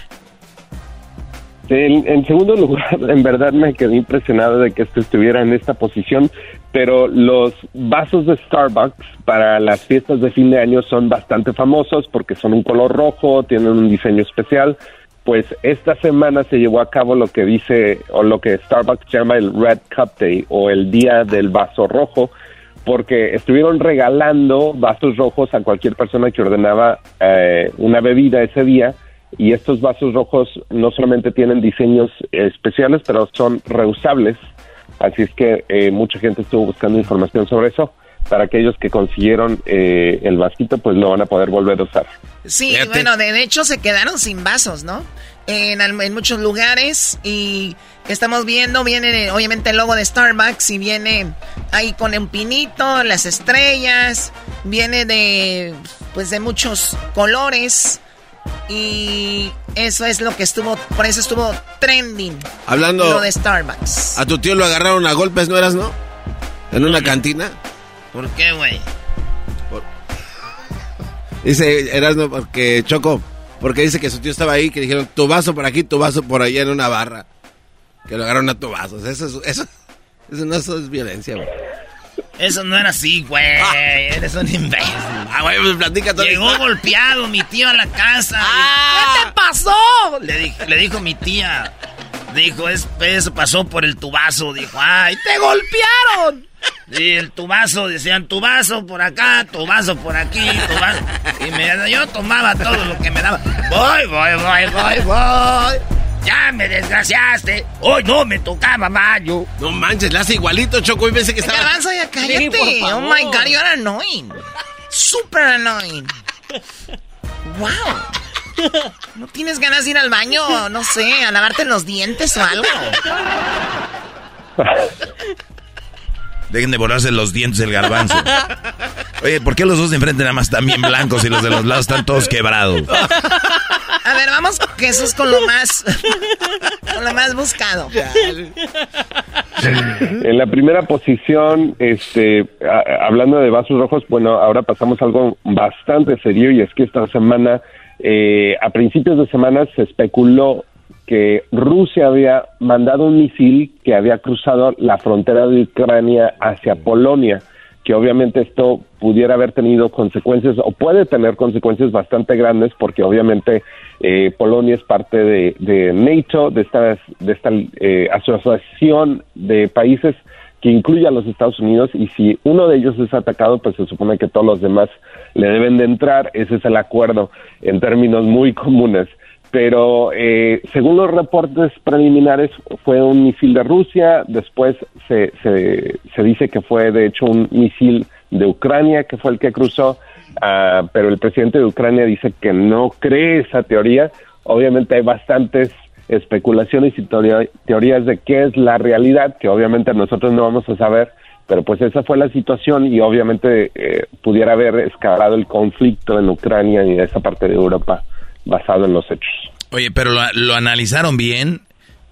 En, en segundo lugar, en verdad me quedé impresionado de que esto estuviera en esta posición, pero los vasos de Starbucks para las fiestas de fin de año son bastante famosos porque son un color rojo, tienen un diseño especial. Pues esta semana se llevó a cabo lo que dice o lo que Starbucks llama el Red Cup Day o el Día del Vaso Rojo, porque estuvieron regalando vasos rojos a cualquier persona que ordenaba eh, una bebida ese día y estos vasos rojos no solamente tienen diseños especiales, pero son reusables. Así es que eh, mucha gente estuvo buscando información sobre eso. Para aquellos que consiguieron eh, el vasito, pues lo van a poder volver a usar. Sí, bueno, de, hecho se quedaron sin vasos, ¿no? En, al- en muchos lugares y estamos viendo, viene obviamente el logo de Starbucks y viene ahí con un pinito, las estrellas, viene de, pues de muchos colores y eso es lo que estuvo, por eso estuvo trending. Hablando- Lo de Starbucks. A tu tío lo agarraron a golpes, ¿no eras, no? En una cantina. ¿Por qué, güey? Dice Erasmo, porque Choco, porque dice que su tío estaba ahí, que dijeron tu vaso por aquí, tu vaso por allá en una barra. Que lo agarraron a tu vaso. Eso, es- eso, eso no eso es violencia, güey. Eso no era así, güey. Eres un imbécil. Ah, güey, pues platica todo. Llegó golpeado mi tío a la casa. ¿Qué te pasó? Le, di- le dijo mi tía. Dijo, es, eso pasó por el tubazo. Dijo, ay, ¡Te golpearon! Y el tubazo, decían, tu vaso por acá, tu vaso por aquí, tu vaso. Y me, yo tomaba todo lo que me daba. Voy, voy, voy, voy, voy. Ya me desgraciaste. Hoy no me tocaba mayo. No manches, le hace igualito, Choco, y pensé que estaba... Garbanzo, ya cállate. Sí, oh my God, you're annoying. Super annoying. Wow. ¿No tienes ganas de ir al baño, no sé, a lavarte los dientes o algo? Dejen de volarse los dientes el garbanzo. Oye, ¿por qué los dos de enfrente nada más están bien blancos y los de los lados están todos quebrados? A ver, vamos, Jesús, con lo más, con lo más buscado. En la primera posición, este, hablando de vasos rojos, bueno, ahora pasamos a algo bastante serio y es que esta semana, eh, a principios de semana, se especuló que Rusia había mandado un misil que había cruzado la frontera de Ucrania hacia Polonia, que obviamente esto pudiera haber tenido consecuencias o puede tener consecuencias bastante grandes porque obviamente eh, Polonia es parte de, NATO, de esta, de esta eh, asociación de países que incluye a los Estados Unidos y si uno de ellos es atacado, pues se supone que todos los demás le deben de entrar. Ese es el acuerdo en términos muy comunes. Pero eh, según los reportes preliminares fue un misil de Rusia, después se, se, se dice que fue de hecho un misil de Ucrania que fue el que cruzó, ah, pero el presidente de Ucrania dice que no cree esa teoría. Obviamente hay bastantes especulaciones y teoría- teorías de qué es la realidad, que obviamente nosotros no vamos a saber, pero pues esa fue la situación y obviamente eh, pudiera haber escalado el conflicto en Ucrania y en esa parte de Europa basado en los hechos. Oye, pero lo, analizaron bien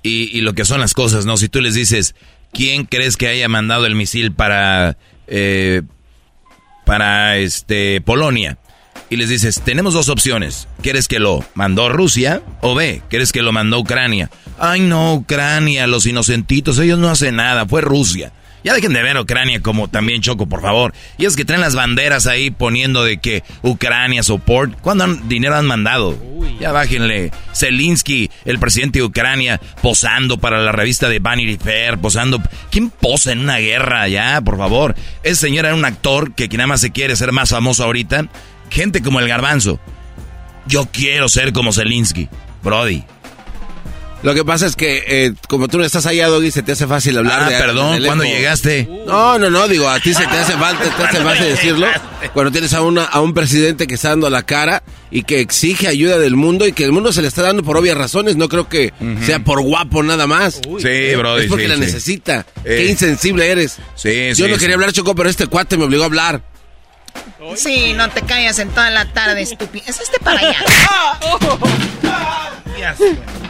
y, y lo que son las cosas, ¿no? Si tú les dices, ¿quién crees que haya mandado el misil para, eh, para este, Polonia? Y les dices, tenemos dos opciones. ¿Quieres que lo mandó Rusia? O B, ¿quieres que lo mandó Ucrania? Ay, no, Ucrania, los inocentitos, ellos no hacen nada, fue Rusia. Ya dejen de ver a Ucrania como también Choco, por favor. Y es que traen las banderas ahí poniendo de que Ucrania support. ¿Cuándo han- dinero han mandado? Ya bájenle. Zelensky, el presidente de Ucrania, posando para la revista de Vanity Fair, posando. ¿Quién posa en una guerra ya, por favor? Ese señor era un actor que, que nada más se quiere ser más famoso ahorita. Gente como el garbanzo. Yo quiero ser como Zelensky. Brody. Lo que pasa es que, eh, como tú no estás allá, Doggy, se te hace fácil hablar Ah, de perdón, ¿cuándo llegaste? No, no, no, digo, a ti se te hace falta, te hace fácil decirlo. Cuando tienes a, una, a un presidente que está dando la cara y que exige ayuda del mundo y que el mundo se le está dando por obvias razones, no creo que sea por guapo nada más. Sí, brody, Es porque sí, la sí. necesita. Eh. Qué insensible eres. Sí, Yo sí, no sí. quería hablar, Choco, pero este cuate me obligó a hablar. Sí, no te callas en toda la tarde, estúpido. Es este para allá.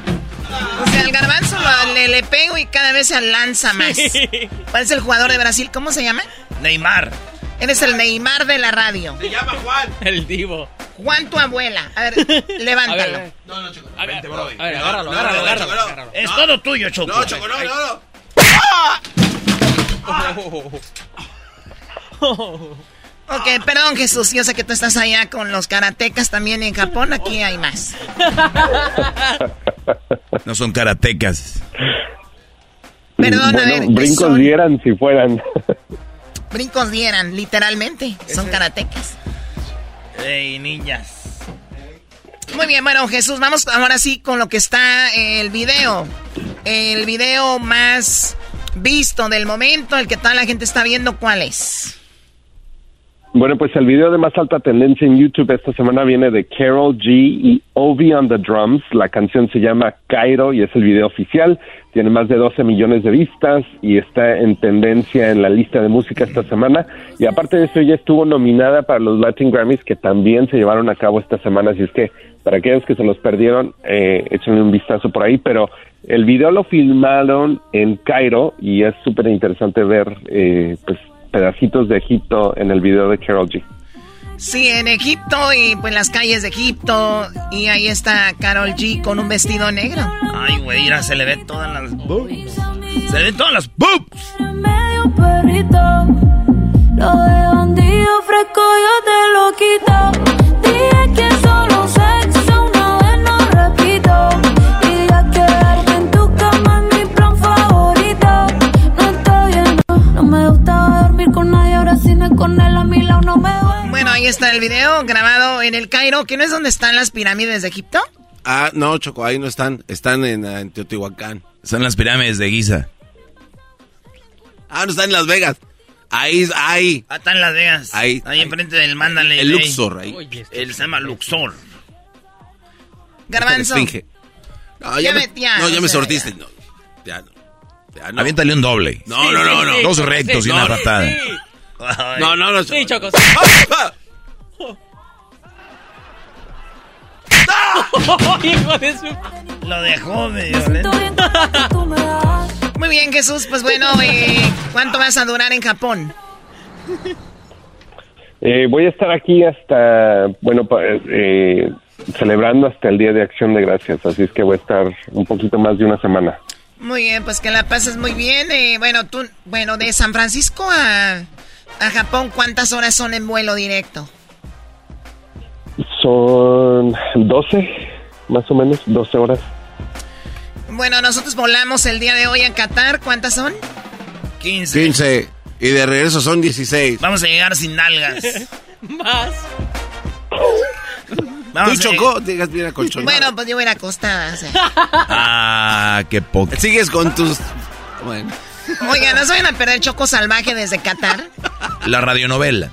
O sea, el garbanzo lo- le, le pego y cada vez se lanza más. ¿Cuál es el jugador de Brasil? ¿Cómo se llama? Neymar. Eres el Neymar de la radio. Se llama Juan. El divo. Juan, tu abuela. A ver, levántalo. A ver, No, no, Choco. A ver, Vente, brody. a ver, agárralo, no, agárralo, no, agárralo, Choco, no. agárralo. Es todo tuyo, Choco. No, Choco, no, no, no. Ok, perdón, Jesús. Yo sé que tú estás allá con los karatecas también en Japón. Aquí hay más. No son karatecas. Perdón, a ver, brincos son- dieran si fueran. Brincos dieran, literalmente. Son karatecas. Ey, niñas. Muy bien, bueno, Jesús, vamos ahora sí con lo que está el video. El video más visto del momento, el que toda la gente está viendo, ¿cuál es? Bueno, pues el video de más alta tendencia en YouTube esta semana viene de Carol G y Ovi on the Drums. La canción se llama Cairo y es el video oficial. Tiene más de 12 millones de vistas y está en tendencia en la lista de música esta semana. Y aparte de eso, ella estuvo nominada para los Latin Grammys que también se llevaron a cabo esta semana. Así es que para aquellos que se los perdieron, eh, échenle un vistazo por ahí. Pero el video lo filmaron en Cairo y es súper interesante ver eh, pues pedacitos de Egipto en el video de Carol G. Sí, en Egipto y pues las calles de Egipto. Y ahí está Carol G con un vestido negro. Ay, güey, mira, se le ven todas las boobs. Se le ven todas las boobs. medio perrito. Lo de bandido fresco yo te lo quito. Dije que solo sexo con él a mi lado no me duele. Bueno, ahí está el video grabado en el Cairo, que no es donde están las pirámides de Egipto. Ah, no, Choco, ahí no están. Están en, ah, en Teotihuacán. Son las pirámides de Giza. Ah, no están en Las Vegas. Ahí, ahí. Ah, está en Las Vegas. Ahí, Ahí, enfrente del Mándale. El Luxor, ahí. Él se llama Luxor. Garbanzo. No, Ya ya, me, me- ya, no, ya o me sea, sortiste. No, ya no. Ya no. Aviéntale un doble. No, no, no, no. Dos rectos y una No, No, no, no. Sí, Choco. Hijo de su... Lo dejó medio Muy bien, Jesús. Pues bueno, eh, ¿cuánto vas a durar en Japón? Eh, voy a estar aquí hasta, bueno, eh, celebrando hasta el Día de Acción de Gracias, así es que voy a estar un poquito más de una semana. Muy bien, pues que la pases muy bien. Eh, bueno, tú, bueno, de San Francisco a, a Japón, ¿cuántas horas son en vuelo directo? Son 12, más o menos, 12 horas. Bueno, nosotros volamos el día de hoy a Qatar. ¿Cuántas son? 15. 15. Y de regreso son 16. Vamos a llegar sin nalgas. Más. Tú chocó, digas bien Bueno, pues yo voy a ir acostada. Ah, qué poco. Sigues con tus. Bueno. Oigan, ¿no se van a perder Choco Salvaje desde Qatar? La radionovela.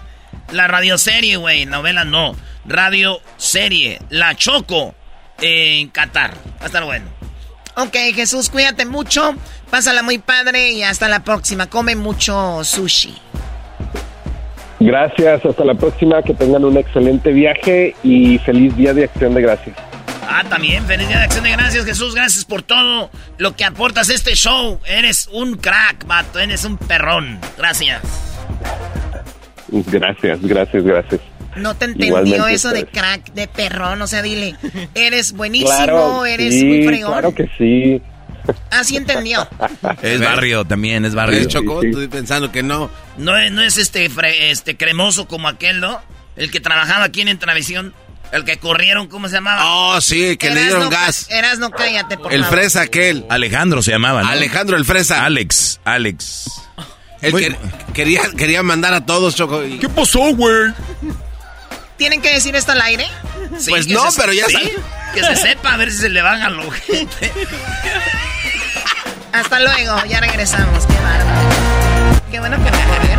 La radioserie, güey. Novela no. Radio serie. La Choco en Qatar. Va a estar bueno. Ok, Jesús, cuídate mucho. Pásala muy padre y hasta la próxima. Come mucho sushi. Gracias, hasta la próxima. Que tengan un excelente viaje y feliz día de acción de gracias. Ah, también, feliz día de acción de gracias, Jesús. Gracias por todo lo que aportas a este show. Eres un crack, vato. Eres un perrón. Gracias. Gracias, gracias, gracias. No te entendió eso de crack, de perrón. O sea, dile, eres buenísimo, eres muy fregón. Claro que sí. Así entendió. Es barrio también, es barrio. Chocó, estoy pensando que no. No es, no es este, este cremoso como aquel, ¿no? El que trabajaba aquí en Entravisión. El que corrieron, ¿cómo se llamaba? Oh, sí, que le dieron gas. Eras no cállate, por El fresa aquel. Alejandro se llamaba, ¿no? Alejandro el fresa. Alex, Alex. El que quería, quería mandar a todos, Choco. ¿Qué pasó, güey? ¿Tienen que decir esto al aire? pues no, pero ya sí, Que se sepa, a ver si se le van a la gente. Hasta luego, ya regresamos. Qué bárbaro. Qué bueno que me agarraron.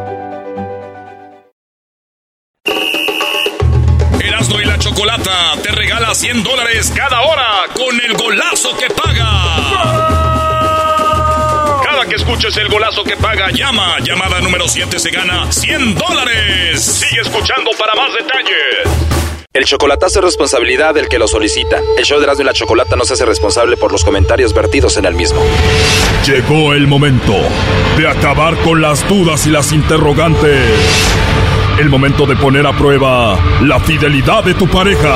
Regala 100 dólares cada hora con el golazo que paga que escuches el golazo que paga, llama. Llamada número 7 se gana 100 dólares. Sigue escuchando para más detalles. El chocolatazo es responsabilidad del que lo solicita. El show de Erasmo y la Chocolata no se hace responsable por los comentarios vertidos en el mismo. Llegó el momento de acabar con las dudas y las interrogantes. El momento de poner a prueba la fidelidad de tu pareja.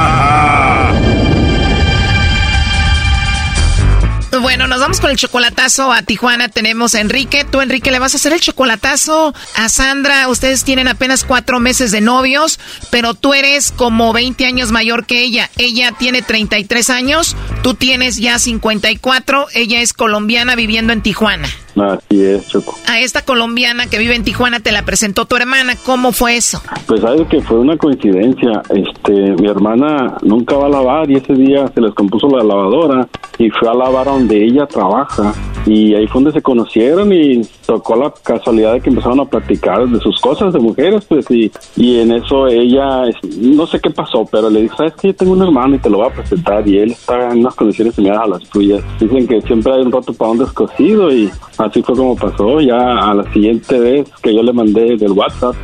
Bueno, nos vamos con el chocolatazo a Tijuana. Tenemos a Enrique. Tú, Enrique, le vas a hacer el chocolatazo a Sandra. Ustedes tienen apenas cuatro meses de novios, pero tú eres como 20 años mayor que ella. Ella tiene 33 años, tú tienes ya 54. Ella es colombiana viviendo en Tijuana. Así es, Choco. A esta colombiana que vive en Tijuana te la presentó tu hermana. ¿Cómo fue eso? Pues sabes que fue una coincidencia. Este, mi hermana nunca va a lavar y ese día se les compuso la lavadora y fue a lavar donde ella trabaja y ahí fue donde se conocieron y tocó la casualidad de que empezaron a platicar de sus cosas de mujeres, pues y, y en eso ella, no sé qué pasó, pero le dijo, sabes que yo tengo un hermano y te lo voy a presentar y él está en unas condiciones similares a las tuyas. Dicen que siempre hay un rato para un descosido y así fue como pasó. Ya a la siguiente vez que yo le mandé del WhatsApp,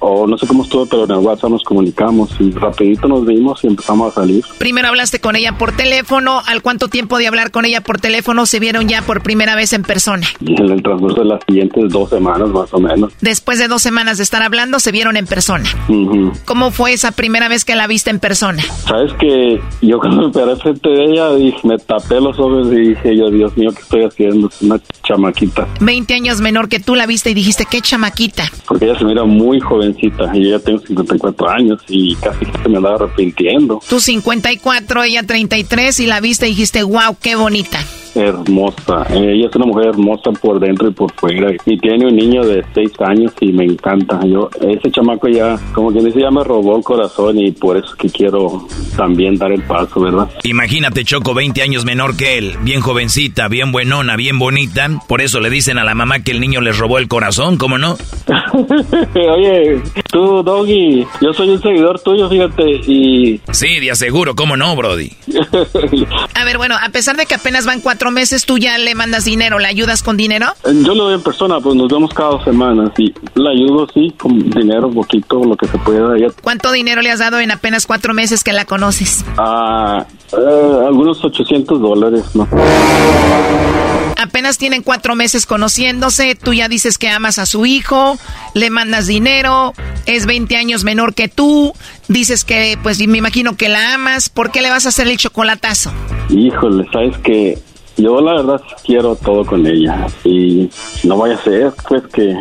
o no sé cómo estuvo, pero en el WhatsApp nos comunicamos y rapidito nos vimos y empezamos a salir. Primero hablaste con ella por teléfono, ¿al cuánto tiempo de hablar con ella por teléfono se vieron ya por primera vez en persona? En el transcurso de las siguientes dos semanas, más o menos. Después de dos semanas de estar hablando, se vieron en persona. Ujú. ¿Cómo fue esa primera vez que la viste en persona? Sabes que yo cuando me paré frente de ella, dije, me tapé los ojos y dije yo, Dios mío, ¿qué estoy haciendo? Es una chamaquita. 20 años menor que tú la viste y dijiste, qué chamaquita. Porque ella se mira muy jovencita y yo ya tengo 54 años y casi que se me andaba arrepintiendo. Tú 54, ella 33 y la viste y dijiste, wow, qué bonita. Hermosa. Eh, Ella es una mujer hermosa por dentro y por fuera. Y tiene un niño de 6 años y me encanta. Yo, ese chamaco ya, como quien dice, ya me robó el corazón y por eso que quiero también dar el paso, ¿verdad? Imagínate, Choco, 20 años menor que él, bien jovencita, bien buenona, bien bonita. Por eso le dicen a la mamá que el niño les robó el corazón, ¿cómo no? Oye, tú, Doggy, yo soy un seguidor tuyo, fíjate, y... Sí, de aseguro, ¿cómo no, Brody? A ver, bueno, a pesar de que apenas van cuatro meses, tú ya le mandas dinero, ¿le ayudas con dinero? Yo lo veo en persona, pues nos vemos cada dos semanas y la ayudo, sí, con dinero, poquito, lo que se pueda. ¿Cuánto dinero le has dado en apenas cuatro meses que la conoces? ah, eh, algunos 800 dólares, ¿no? Apenas tienen cuatro meses conociéndose, tú ya dices que amas a su hijo, le mandas dinero, es 20 años menor que tú, dices que, pues me imagino que la amas, ¿por qué le vas a hacer el chocolatazo? Híjole, sabes que yo la verdad quiero todo con ella y no vaya a ser, pues que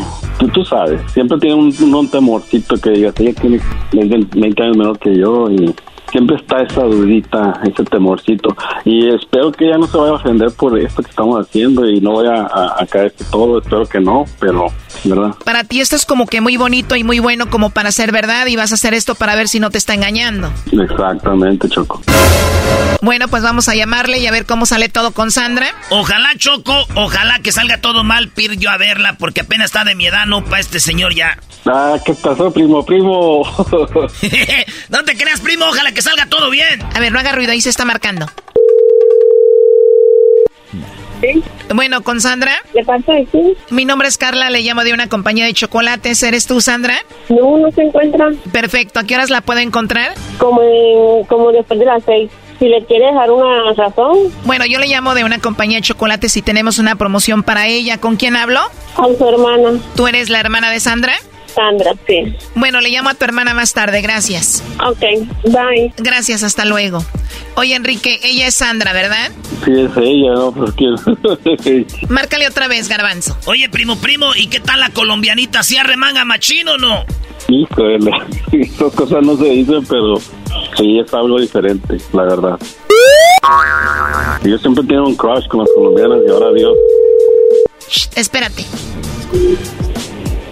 tú, sabes, siempre tiene un, un temorcito que digas, ella tiene 20 20 años menor que yo y siempre está esa dudita, ese temorcito. Y espero que ella no se vaya a ofender por esto que estamos haciendo y no vaya a, a caerse todo, espero que no, pero, ¿verdad? Para ti esto es como que muy bonito y muy bueno como para ser verdad y vas a hacer esto para ver si no te está engañando. Exactamente, Choco. Bueno, pues vamos a llamarle y a ver cómo sale todo con Sandra. Ojalá, Choco, ojalá que salga todo mal, pir yo a verla, porque apenas está de mi edad, no para este señor ya. Ah, ¿qué pasó, primo, primo? no te creas, primo, ojalá que salga todo bien. A ver, no haga ruido, ahí se está marcando. Sí. Bueno, con Sandra. ¿De parte de quién? Mi nombre es Carla, le llamo de una compañía de chocolates. ¿Eres tú, Sandra? No, no se encuentra. Perfecto. ¿A qué horas la puedo encontrar? Como, en- como después de las seis. Si le quiere dejar una razón, Bueno, yo le llamo de una compañía de chocolates y tenemos una promoción para ella. ¿Con quién hablo? con su hermana, ¿Tú eres la hermana de Sandra? Sandra, sí. Bueno, le llamo a tu hermana más tarde, gracias. Ok, bye. Gracias, hasta luego. Oye, Enrique, ella es Sandra, ¿verdad? Sí, es ella, ¿no? Pues quién. Márcale otra vez, Garbanzo. Oye, primo, primo, ¿y qué tal la colombianita? ¿Sí arremanga machín o no? Híjole, esas cosas no se dicen, pero sí es algo diferente, la verdad. Yo siempre tengo un crush con las colombianas y ahora Dios. Shh, espérate.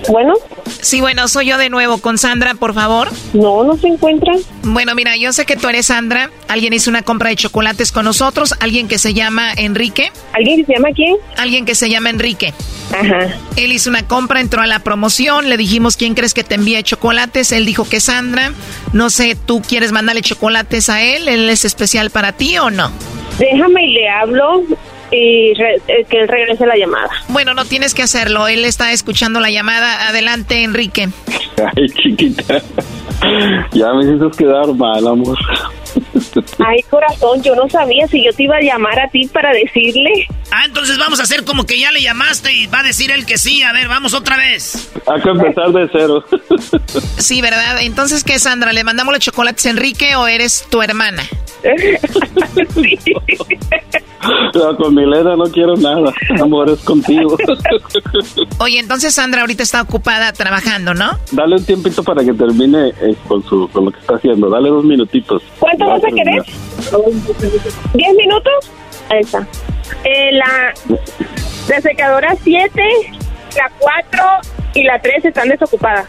Bueno. Sí, bueno, soy yo de nuevo con Sandra, por favor. No, no se encuentra. Bueno, mira, yo sé que tú eres Sandra. Alguien hizo una compra de chocolates con nosotros. Alguien que se llama Enrique. ¿Alguien que se llama quién? Alguien que se llama Enrique. Ajá. Él hizo una compra, entró a la promoción. Le dijimos, ¿quién crees que te envía chocolates? Él dijo que Sandra. No sé, ¿tú quieres mandarle chocolates a él? ¿Él es especial para ti o no? Déjame y le hablo y re- eh, que él regrese la llamada. Bueno, no tienes que hacerlo. Él está escuchando la llamada. Adelante, Enrique. Ay, chiquita. Ya me hiciste quedar mal, amor. Ay, corazón, yo no sabía si yo te iba a llamar a ti para decirle. Ah, entonces vamos a hacer como que ya le llamaste y va a decir él que sí. A ver, vamos otra vez. Hay que empezar de cero. Sí, ¿verdad? Entonces, ¿qué, Sandra? ¿Le mandamos los chocolates a Enrique o eres tu hermana? No, con Milena no quiero nada. Amor, es contigo. Oye, entonces Sandra ahorita está ocupada trabajando, ¿no? Dale un tiempito para que termine eh, con, su, con lo que está haciendo. Dale dos minutitos. ¿Cuánto vas a querer? ¿Diez minutos? Ahí está. Eh, la, la secadora 7, la 4 y la 3 están desocupadas.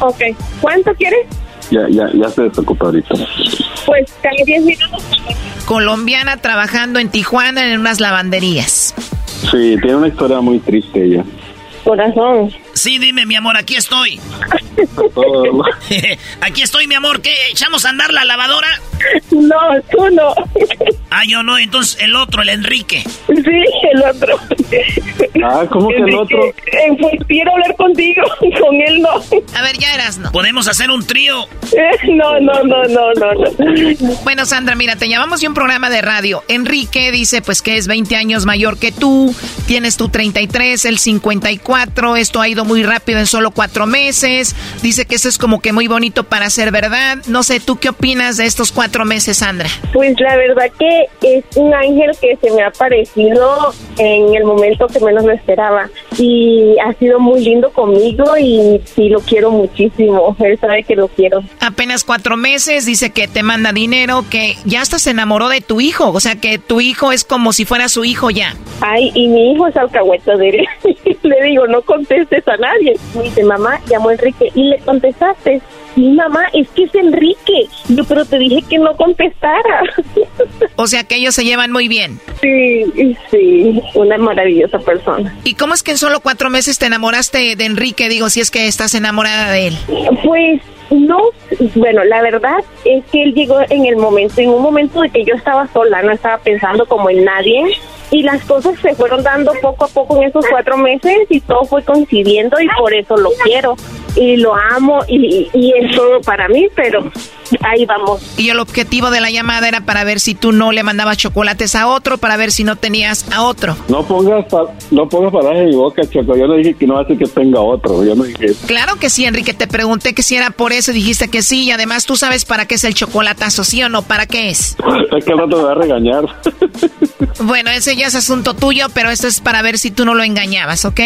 Ok. ¿Cuánto quieres? Ya, ya, ya se desocupa ahorita. Pues dale 10 minutos. Colombiana trabajando en Tijuana en unas lavanderías. Sí, tiene una historia muy triste ella. Corazón. Sí, dime, mi amor, aquí estoy. Todo. aquí estoy, mi amor. ¿Qué? ¿Echamos a andar la lavadora? No, tú no. Ah, yo no, entonces el otro, el Enrique. Sí, el otro. Ah, ¿cómo que el otro? Eh, pues quiero hablar contigo, con él no. A ver, ya eras, ¿no? Podemos hacer un trío. Eh, no, no, no, no, no, no. Bueno, Sandra, mira, te llamamos de un programa de radio. Enrique dice pues que es 20 años mayor que tú, tienes tu 33, el 54, esto ha ido muy rápido en solo cuatro meses. Dice que eso es como que muy bonito para ser verdad. No sé, ¿tú qué opinas de estos cuatro meses, Sandra? Pues la verdad que es un ángel que se me ha aparecido en el momento que menos lo esperaba. Y ha sido muy lindo conmigo y sí lo quiero muchísimo. Él sabe que lo quiero. Apenas cuatro meses, dice que te manda dinero, que ya hasta se enamoró de tu hijo. O sea, que tu hijo es como si fuera su hijo ya. Ay, y mi hijo es alcahueta de él. le digo, no contestes a nadie. Me dice, mamá, llamó Enrique. Y le contestaste. Sí, mamá, es que es Enrique. Yo, pero te dije que no contestara. O sea, que ellos se llevan muy bien. Sí, sí, una maravillosa persona. ¿Y cómo es que en solo cuatro meses te enamoraste de Enrique? Digo, si es que estás enamorada de él. Pues no, bueno, la verdad es que él llegó en el momento, en un momento de que yo estaba sola, no estaba pensando como en nadie. Y las cosas se fueron dando poco a poco en esos cuatro meses y todo fue coincidiendo y por eso lo quiero y lo amo y, y es todo para mí, pero ahí vamos. Y el objetivo de la llamada era para ver si tú no le mandabas chocolates a otro, para ver si no tenías a otro. No pongas, pa- no pongas palabras en mi boca, Choco. Yo no dije que no hace que tenga otro. Yo no dije eso. Claro que sí, Enrique. Te pregunté que si era por eso y dijiste que sí. Y además tú sabes para qué es el chocolatazo, ¿sí o no? ¿Para qué es? Es que rato me va a regañar. Bueno, ese ya es asunto tuyo, pero esto es para ver si tú no lo engañabas, ¿ok?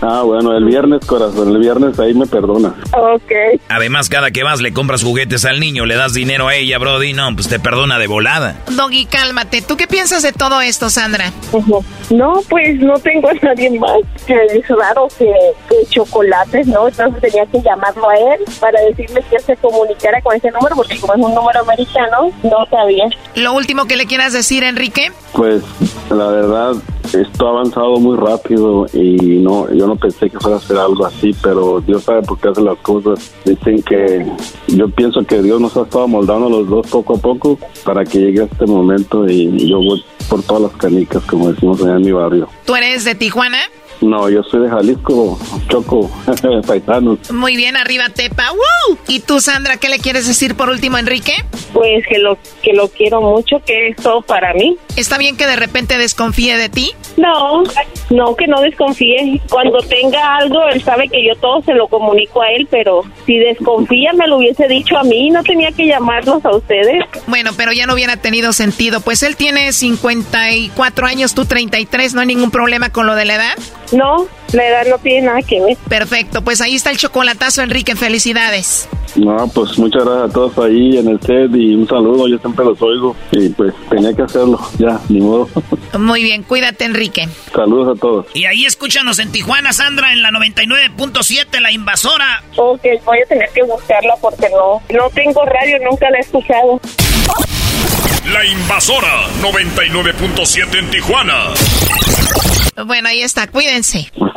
Ah, bueno, el viernes, corazón. El viernes ahí me perdona. Ok. Además, cada que vas le compras juguetes al niño, le das dinero a ella, Brody, no, pues te perdona de volada. Doggy, cálmate. ¿Tú qué piensas de todo esto, Sandra? No, pues no tengo a nadie más. Es raro que, que chocolates, ¿no? Entonces tenía que llamarlo a él para decirle que se comunicara con ese número, porque como es un número americano, no sabía. Lo último que le quieras decir, Enrique. Pues la verdad, esto ha avanzado muy rápido y no, yo no pensé que fuera a ser algo así, pero Dios sabe por qué hace las cosas. Dicen que yo pienso que Dios nos ha estado moldando los dos poco a poco para que llegue a este momento y yo voy por todas las canicas, como decimos allá en mi barrio. ¿Tú eres de Tijuana? No, yo soy de Jalisco, Choco, paisanos. Muy bien, arriba Tepa. ¡Woo! ¿Y tú, Sandra, qué le quieres decir por último, Enrique? Pues que lo que lo quiero mucho, que es todo para mí. ¿Está bien que de repente desconfíe de ti? No, no, que no desconfíe. Cuando tenga algo, él sabe que yo todo se lo comunico a él, pero si desconfía me lo hubiese dicho a mí, no tenía que llamarlos a ustedes. Bueno, pero ya no hubiera tenido sentido. Pues él tiene 54 años, tú 33, ¿no hay ningún problema con lo de la edad? No, la edad no tiene nada que ver. Perfecto, pues ahí está el chocolatazo, Enrique, felicidades. No, pues muchas gracias a todos ahí en el set y un saludo, yo siempre los oigo y pues tenía que hacerlo, ya, ni modo. Muy bien, cuídate, Enrique. Saludos a todos. Y ahí escúchanos en Tijuana, Sandra, en la 99.7, la invasora. Ok, voy a tener que buscarla porque no, no tengo radio, nunca la he escuchado. La invasora 99.7 en Tijuana. Bueno, ahí está, cuídense.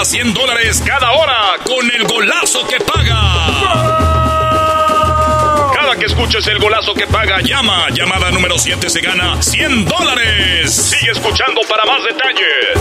te regala 100 dólares cada hora con el golazo que paga. Cada que escuches el golazo que paga, llama. Llamada número 7 se gana 100 dólares. Sigue escuchando para más detalles.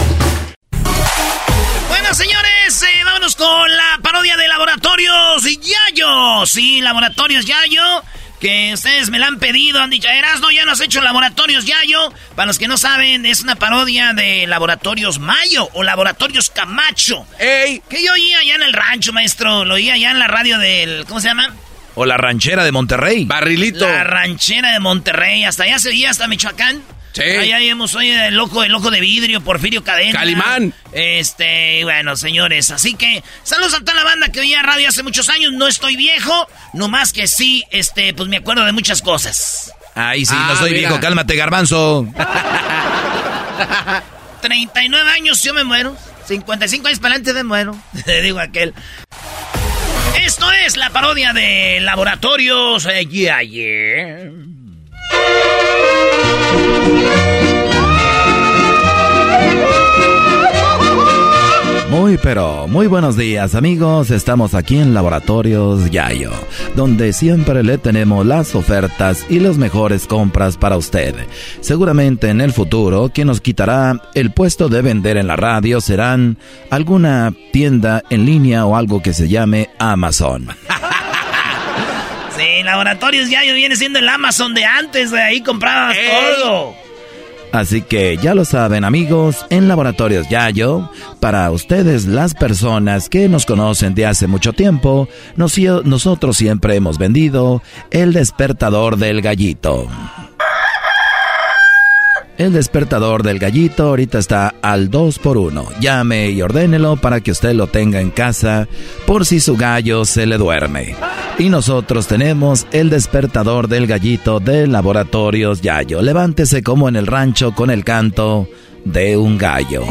Bueno, señores, eh, vámonos con la parodia de Laboratorios Yayo. Sí, Laboratorios Yayo. Que ustedes me la han pedido, han dicho, Erasno, ya no has hecho Laboratorios Yayo. Para los que no saben, es una parodia de Laboratorios Mayo o Laboratorios Camacho. ¡Ey! Que yo oía allá en el rancho, maestro. Lo oía allá en la radio del. ¿Cómo se llama? O la ranchera de Monterrey. Barrilito. La ranchera de Monterrey. Hasta allá se oía, hasta Michoacán. Sí. Allá hemos oído el loco, el loco de vidrio, Porfirio Cadena. Calimán. Este, bueno, señores, así que saludos a toda la banda que oía radio hace muchos años. No estoy viejo, nomás que sí, este, pues me acuerdo de muchas cosas. Ay, sí, Ah, no soy mira. viejo, cálmate, garbanzo. 39 años yo me muero. 55 años para adelante me muero. Le digo aquel. Esto es la parodia de Laboratorios eh, yeah, yeah. Muy pero muy buenos días amigos, estamos aquí en Laboratorios Yayo, donde siempre le tenemos las ofertas y las mejores compras para usted. Seguramente en el futuro quien nos quitará el puesto de vender en la radio serán alguna tienda en línea o algo que se llame Amazon. Sí, Laboratorios Yayo viene siendo el Amazon de antes, de ahí comprabas todo. Así que ya lo saben amigos, en Laboratorios Yayo, para ustedes las personas que nos conocen de hace mucho tiempo, nosotros siempre hemos vendido el despertador del gallito. El despertador del gallito ahorita está al 2 por 1 Llame y ordénelo para que usted lo tenga en casa por si su gallo se le duerme. Y nosotros tenemos el despertador del gallito de Laboratorios Yayo. Levántese como en el rancho con el canto de un gallo.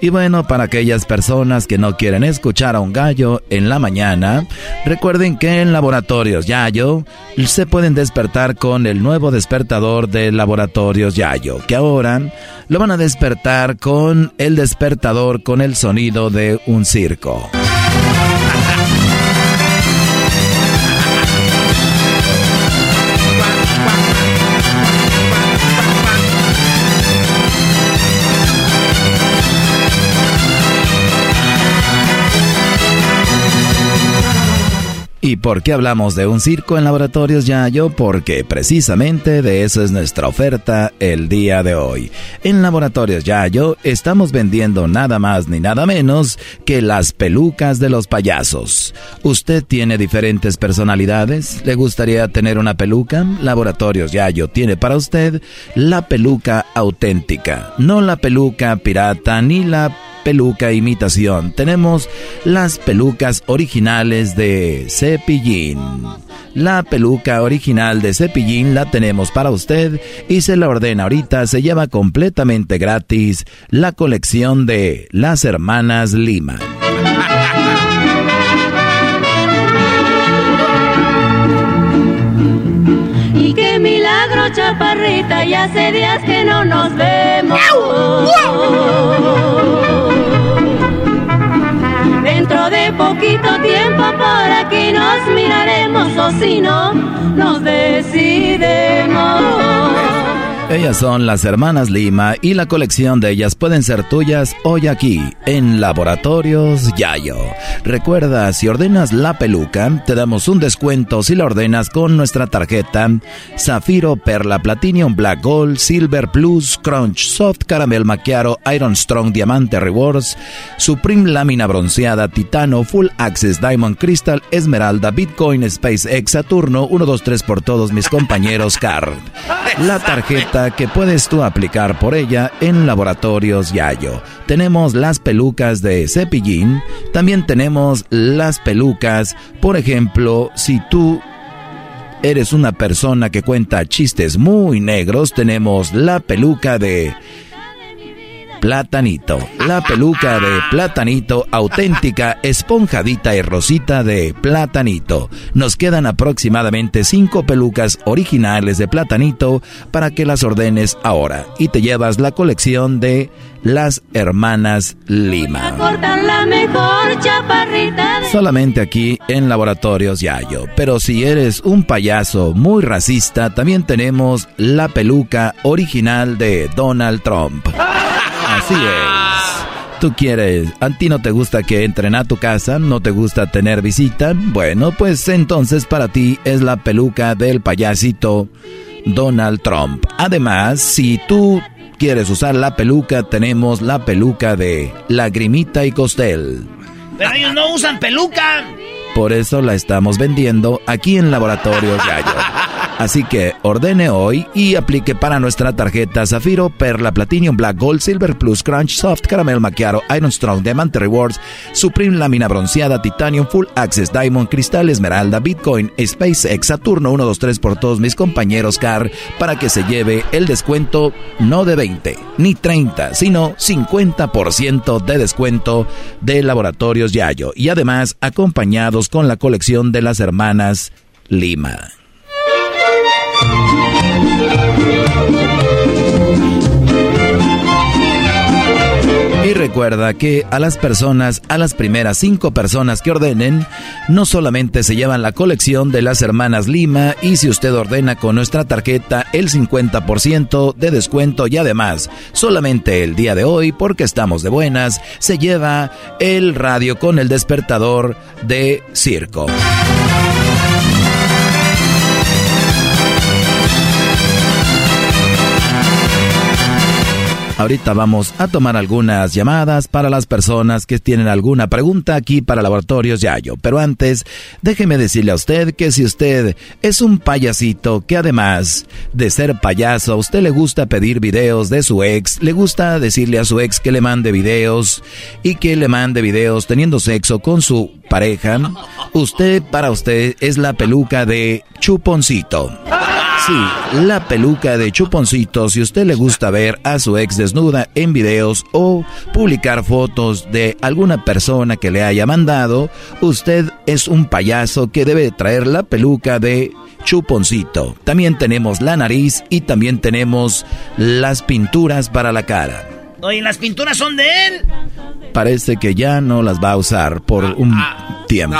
Y bueno, para aquellas personas que no quieren escuchar a un gallo en la mañana, recuerden que en Laboratorios Yayo se pueden despertar con el nuevo despertador de Laboratorios Yayo, que ahora lo van a despertar con el despertador con el sonido de un circo. Por qué hablamos de un circo en laboratorios Yayo? Porque precisamente de eso es nuestra oferta el día de hoy. En laboratorios Yayo estamos vendiendo nada más ni nada menos que las pelucas de los payasos. ¿Usted tiene diferentes personalidades? ¿Le gustaría tener una peluca? Laboratorios Yayo tiene para usted la peluca auténtica, no la peluca pirata ni la peluca imitación. Tenemos las pelucas originales de Cepillín. La peluca original de Cepillín la tenemos para usted y se la ordena ahorita. Se lleva completamente gratis la colección de las hermanas Lima. Chaparrita, ya hace días que no nos vemos. Dentro de poquito tiempo por aquí nos miraremos o si no, nos decidemos. Ellas son las hermanas Lima y la colección de ellas pueden ser tuyas hoy aquí en Laboratorios Yayo. Recuerda, si ordenas la peluca, te damos un descuento si la ordenas con nuestra tarjeta Zafiro, Perla, Platinum, Black Gold, Silver Plus, Crunch, Soft Caramel Macchiato, Iron Strong, Diamante Rewards, Supreme Lámina Bronceada, Titano, Full Access, Diamond Crystal, Esmeralda, Bitcoin, SpaceX, Saturno, 1, 2, 3 por todos mis compañeros Card. La tarjeta que puedes tú aplicar por ella en Laboratorios Yayo. Tenemos las pelucas de cepillín, también tenemos las pelucas, por ejemplo, si tú eres una persona que cuenta chistes muy negros, tenemos la peluca de Platanito. La peluca de Platanito auténtica, esponjadita y rosita de Platanito. Nos quedan aproximadamente cinco pelucas originales de Platanito para que las ordenes ahora y te llevas la colección de las hermanas Lima. Solamente aquí en Laboratorios Yayo. Pero si eres un payaso muy racista, también tenemos la peluca original de Donald Trump. Así es. Tú quieres, a ti no te gusta que entren a tu casa, no te gusta tener visita. Bueno, pues entonces para ti es la peluca del payasito Donald Trump. Además, si tú quieres usar la peluca, tenemos la peluca de Lagrimita y Costel. Pero ellos no usan peluca. Por eso la estamos vendiendo aquí en Laboratorio Gallo. Así que ordene hoy y aplique para nuestra tarjeta Zafiro, Perla, Platinum, Black Gold, Silver Plus, Crunch, Soft, Caramel Macchiato, Iron Strong, Diamante Rewards, Supreme Lámina Bronceada, Titanium, Full Access, Diamond, Cristal, Esmeralda, Bitcoin, SpaceX, Saturno 1, 2, 3 por todos mis compañeros CAR para que se lleve el descuento no de 20 ni 30, sino 50% de descuento de Laboratorios Yayo y además acompañados con la colección de las hermanas Lima. Y recuerda que a las personas, a las primeras cinco personas que ordenen, no solamente se llevan la colección de las hermanas Lima y si usted ordena con nuestra tarjeta el 50% de descuento y además, solamente el día de hoy, porque estamos de buenas, se lleva el radio con el despertador de circo. Ahorita vamos a tomar algunas llamadas para las personas que tienen alguna pregunta aquí para Laboratorios Yayo. Pero antes, déjeme decirle a usted que si usted es un payasito que además de ser payaso, a usted le gusta pedir videos de su ex, le gusta decirle a su ex que le mande videos y que le mande videos teniendo sexo con su pareja, usted para usted es la peluca de chuponcito. Sí, la peluca de chuponcito si usted le gusta ver a su ex desnuda en videos o publicar fotos de alguna persona que le haya mandado, usted es un payaso que debe traer la peluca de chuponcito. También tenemos la nariz y también tenemos las pinturas para la cara. Oye, ¿las pinturas son de él? Parece que ya no las va a usar por ah, un ah. tiempo.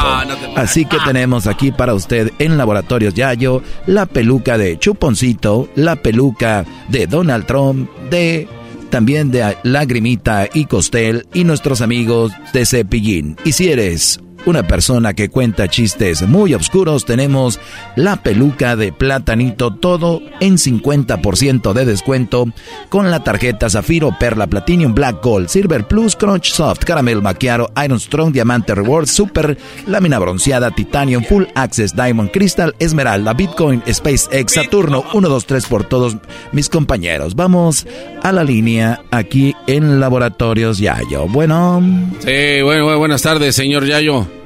Así que tenemos aquí para usted en Laboratorios Yayo la peluca de Chuponcito, la peluca de Donald Trump, de también de Lagrimita y Costel y nuestros amigos de Cepillín. Y si eres una persona que cuenta chistes muy oscuros, tenemos la peluca de platanito, todo en 50% de descuento con la tarjeta Zafiro, Perla, Platinum, Black Gold, Silver Plus, Crunch Soft, Caramel Maquiaro, Iron Strong, Diamante Rewards, Super, Lámina Bronceada, Titanium, Full Access, Diamond Crystal, Esmeralda, Bitcoin, SpaceX, Saturno, 1, 2, 3 por todos mis compañeros. Vamos a la línea aquí en Laboratorios Yayo. Bueno. Sí, bueno, buenas tardes, señor Yayo.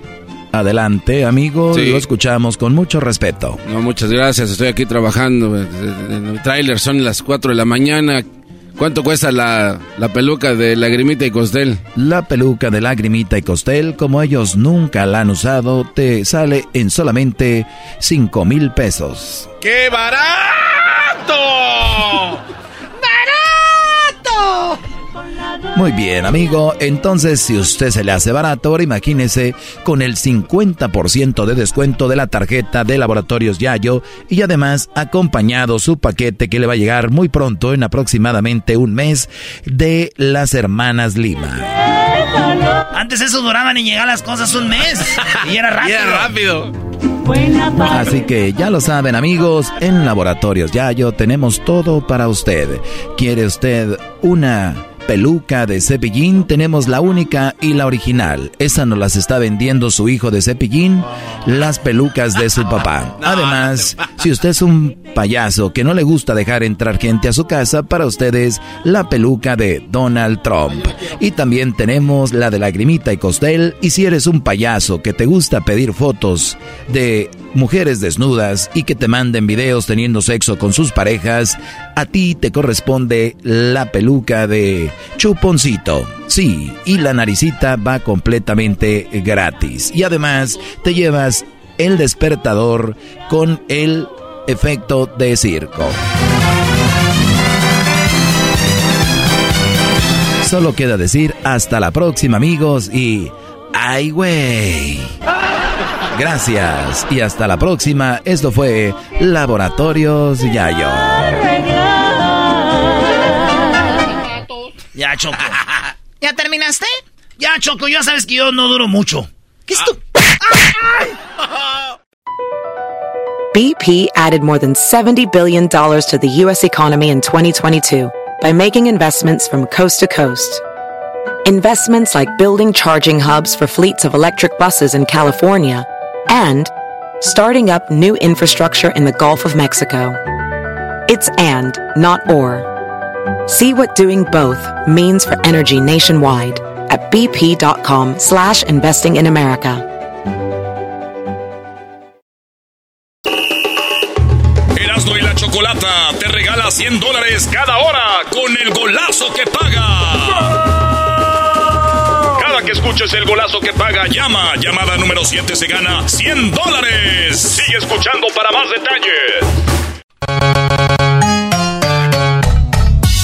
Adelante, amigo, lo escuchamos con mucho respeto. No, muchas gracias, estoy aquí trabajando. En el tráiler son las 4 de la mañana. ¿Cuánto cuesta la, la, peluca de Lagrimita y Costel? La peluca de Lagrimita y Costel, como ellos nunca la han usado, te sale en solamente 5 mil pesos. ¡Qué! ¡Barato! Muy bien, amigo. Entonces, si usted se le hace barato, ahora imagínese con el 50% de descuento de la tarjeta de Laboratorios Yayo y además acompañado su paquete que le va a llegar muy pronto, en aproximadamente un mes, de las hermanas Lima. Antes eso duraban y llegaban las cosas un mes. Y era rápido. era rápido. Así que ya lo saben amigos, en Laboratorios Yayo tenemos todo para usted. ¿Quiere usted una peluca de Cepillín tenemos la única y la original. Esa nos las está vendiendo su hijo de Cepillín, las pelucas de su papá. Además, si usted es un payaso que no le gusta dejar entrar gente a su casa, para ustedes la peluca de Donald Trump. Y también tenemos la de Lagrimita y Costel. Y si eres un payaso que te gusta pedir fotos de mujeres desnudas y que te manden videos teniendo sexo con sus parejas, a ti te corresponde la peluca de chuponcito. Sí, y la naricita va completamente gratis. Y además te llevas el despertador con el efecto de circo. Solo queda decir hasta la próxima amigos y... ¡Ay, güey! Gracias y hasta la próxima. Esto fue Laboratorios Yayo. Ya, Choco. ¿Ya terminaste? Ya, Choco, ya sabes que yo no duro mucho. ¿Qué es ah. tu... BP added more than $70 billion to the U.S. economy in 2022 by making investments from coast to coast. Investments like building charging hubs for fleets of electric buses in California and starting up new infrastructure in the Gulf of Mexico. It's and, not or. See what doing both means for energy nationwide at bp.com slash investing in America. Erasmo y la Chocolata te regala 100 dólares cada hora con el golazo que paga. Cada que escuches el golazo que paga, llama. Llamada número 7 se gana 100 dólares. Sigue escuchando para más detalles.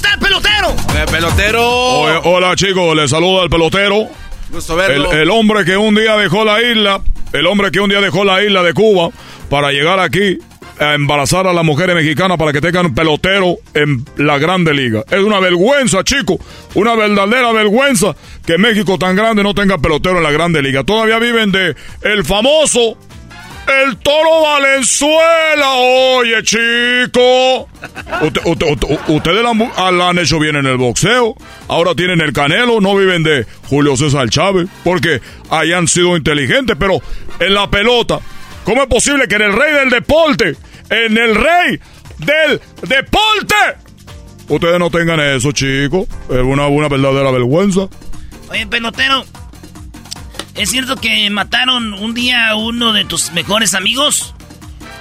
Está el pelotero? Eh, pelotero. Oye, hola chicos, les saluda el pelotero. Gusto verlo. El, el hombre que un día dejó la isla, el hombre que un día dejó la isla de Cuba para llegar aquí a embarazar a las mujeres mexicanas para que tengan pelotero en la Grande Liga. Es una vergüenza, chicos, una verdadera vergüenza que México tan grande no tenga pelotero en la Grande Liga. Todavía viven de el famoso el Toro Valenzuela. Oye, chico. Usted- usted- usted- ustedes la, han- la han hecho bien en el boxeo. Ahora tienen el canelo. No viven de Julio César Chávez. Porque hayan sido inteligentes. Pero en la pelota, ¿cómo es posible que en el rey del deporte, en el rey del deporte, ustedes no tengan eso, chicos? Es una, una verdadera vergüenza. Oye, pelotero. ¿Es cierto que mataron un día a uno de tus mejores amigos?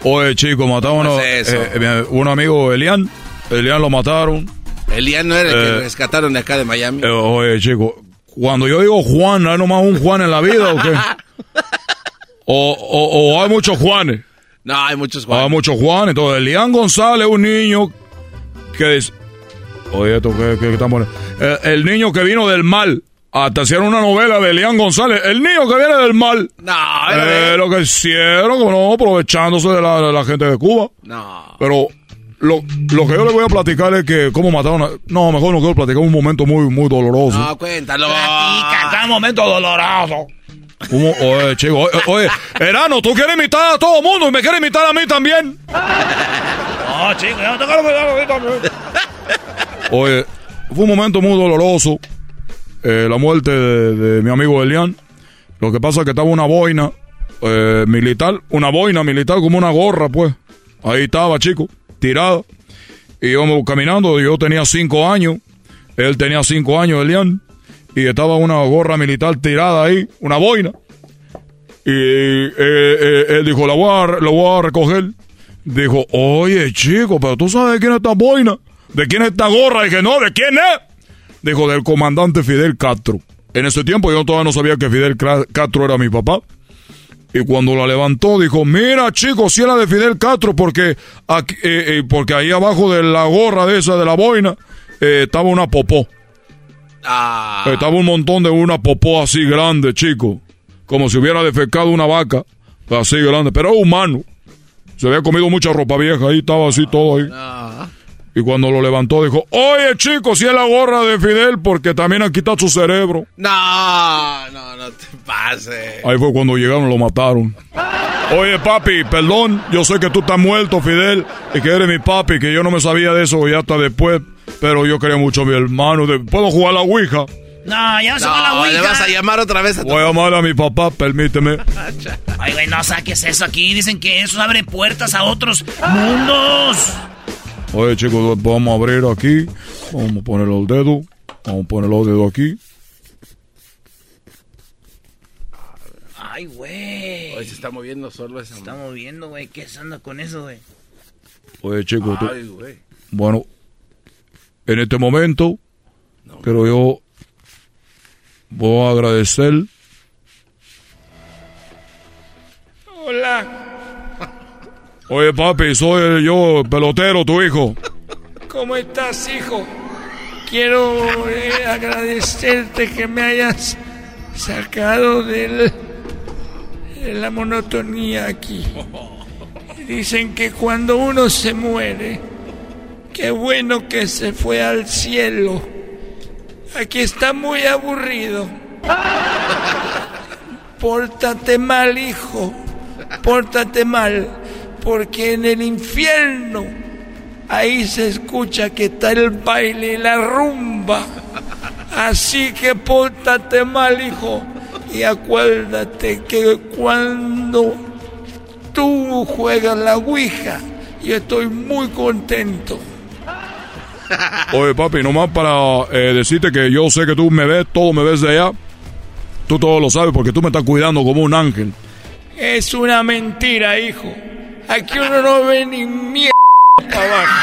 Oye, chico, mataron a eh, eh, un amigo, Elian. Elian lo mataron. Elian no era el Eh, que rescataron de acá de Miami. Eh, oye, chico, cuando yo digo Juan, ¿hay nomás un Juan en la vida o qué? o, o- o hay muchos Juanes. No, hay muchos Hay Juan. muchos Juanes. Entonces, Elian González es un niño que es... Oye, esto que, que. Eh, el niño que vino del mal. Hasta hicieron una novela de Elian González. El niño que viene del mal. No, Eh, lo que hicieron, como no, aprovechándose de la, de la gente de Cuba. No. Pero lo, lo que yo le voy a platicar es que cómo mataron a... No, mejor no quiero platicar un momento muy, muy doloroso. No, cuéntalo. Platica, un momento doloroso. ¿Cómo? Oye, chico, oye, oye, Erano, tú quieres imitar a todo el mundo y me quieres imitar a mí también. No, chico, yo no te quiero cuidar a mí también. Oye, fue un momento muy doloroso. Eh, la muerte de, mi amigo Elian. Lo que pasa es que estaba una boina eh, militar, una boina militar como una gorra, pues. Ahí estaba, chico, tirada. Y íbamos caminando, yo tenía cinco años, él tenía cinco años, Elian. Y estaba una gorra militar tirada ahí, una boina. Y eh, él dijo, la voy, a, la voy a recoger. Dijo, oye, chico, pero tú sabes de quién es esta boina. ¿De quién es esta gorra? Dije, no, ¿de quién es? Dijo, del comandante Fidel Castro. En ese tiempo yo todavía no sabía que Fidel Castro era mi papá. Y cuando la levantó, dijo, mira, chicos, si era de Fidel Castro, porque, aquí, eh, eh, porque ahí abajo de la gorra de esa, de la boina, eh, estaba una popó. Ah. Estaba un montón de una popó así grande, chico. Como si hubiera defecado una vaca. Así grande. Pero es humano. Se había comido mucha ropa vieja. Ahí estaba así todo ahí. Y cuando lo levantó dijo, oye chico, si es la gorra de Fidel porque también han quitado su cerebro. No, no, no te pases. Ahí fue cuando llegaron y lo mataron. Oye papi, perdón, yo sé que tú estás muerto, Fidel, y que eres mi papi, que yo no me sabía de eso ya hasta después, pero yo quería mucho a mi hermano. De- ¿Puedo jugar a la Ouija? No, ya se va la No, le Ouija. vas a llamar otra vez a tu... Voy a llamar a mi papá, permíteme. Ay, güey, no saques eso aquí. Dicen que eso abre puertas a otros mundos. Oye, chicos, vamos a abrir aquí. Vamos a poner los dedos. Vamos a poner los dedos aquí. Ay, güey. Oye, se está moviendo solo esa... Se está moviendo, güey. ¿Qué se anda con eso, güey? Oye, chicos, tú- Ay, güey. bueno, en este momento, pero yo voy a agradecer. Hola, Oye, papi, soy yo, pelotero, tu hijo. ¿cómo estás, hijo? Quiero eh, agradecerte que me hayas sacado del de la monotonía aquí. Dicen que cuando uno se muere, qué bueno que se fue al cielo. Aquí está muy aburrido. Pórtate mal, hijo. Pórtate mal. Porque en el infierno ahí se escucha que está el baile y la rumba. Así que pórtate mal, hijo. Y acuérdate que cuando tú juegas la Ouija, yo estoy muy contento. Oye, papi, nomás para eh, decirte que yo sé que tú me ves, todo me ves de allá. Tú todo lo sabes porque tú me estás cuidando como un ángel. Es una mentira, hijo. Aquí uno no ve ni mierda para abajo.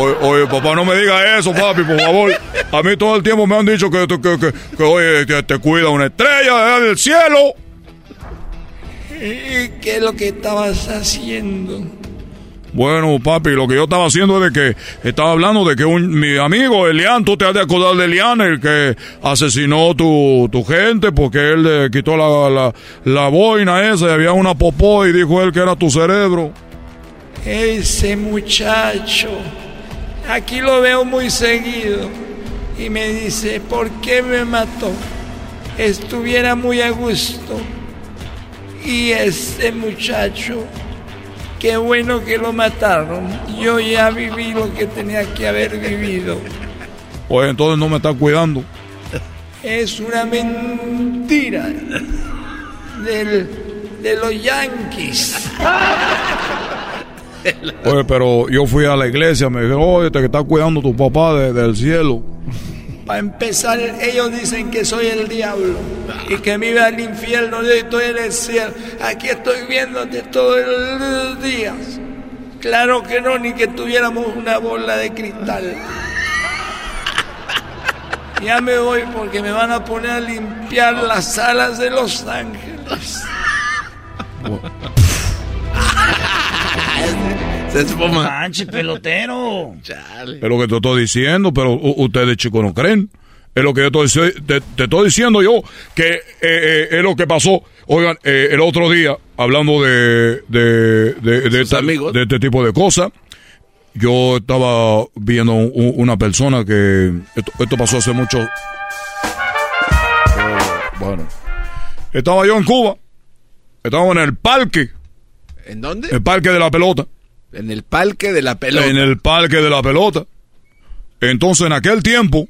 Oye, oye, papá, no me diga eso, papi, por favor. A mí todo el tiempo me han dicho que, que, que, que, oye, que te cuida una estrella del cielo. ¿Y qué es lo que estabas haciendo? Bueno, papi, lo que yo estaba haciendo es de que estaba hablando de que un, mi amigo Elian, tú te has de acordar de Elian, el que asesinó tu, tu gente porque él le quitó la, la, la boina esa y había una popó y dijo él que era tu cerebro. Ese muchacho, aquí lo veo muy seguido y me dice, ¿por qué me mató? Estuviera muy a gusto. Y ese muchacho, qué bueno que lo mataron. Yo ya viví lo que tenía que haber vivido. Pues entonces no me estás cuidando. Es una mentira del, de los yankees. Oye, pero yo fui a la iglesia, me dijeron, oye, te está cuidando tu papá de- del cielo. Para empezar, ellos dicen que soy el diablo y que me al infierno. Yo estoy en el cielo. Aquí estoy viéndote todos los días. Claro que no, ni que tuviéramos una bola de cristal. Ya me voy porque me van a poner a limpiar las alas de Los Ángeles. Manche, pelotero. Es lo que te estoy diciendo, pero ustedes chicos no creen. Es lo que yo estoy, te, te estoy diciendo yo, que eh, eh, es lo que pasó. Oigan, eh, el otro día, hablando de, de, de, de, esta- de este tipo de cosas, yo estaba viendo un- una persona que... Esto, esto pasó hace mucho... Bueno. Estaba yo en Cuba. Estaba en el parque. ¿En dónde? El parque de la pelota. En el parque de la pelota. En el parque de la pelota. Entonces, en aquel tiempo,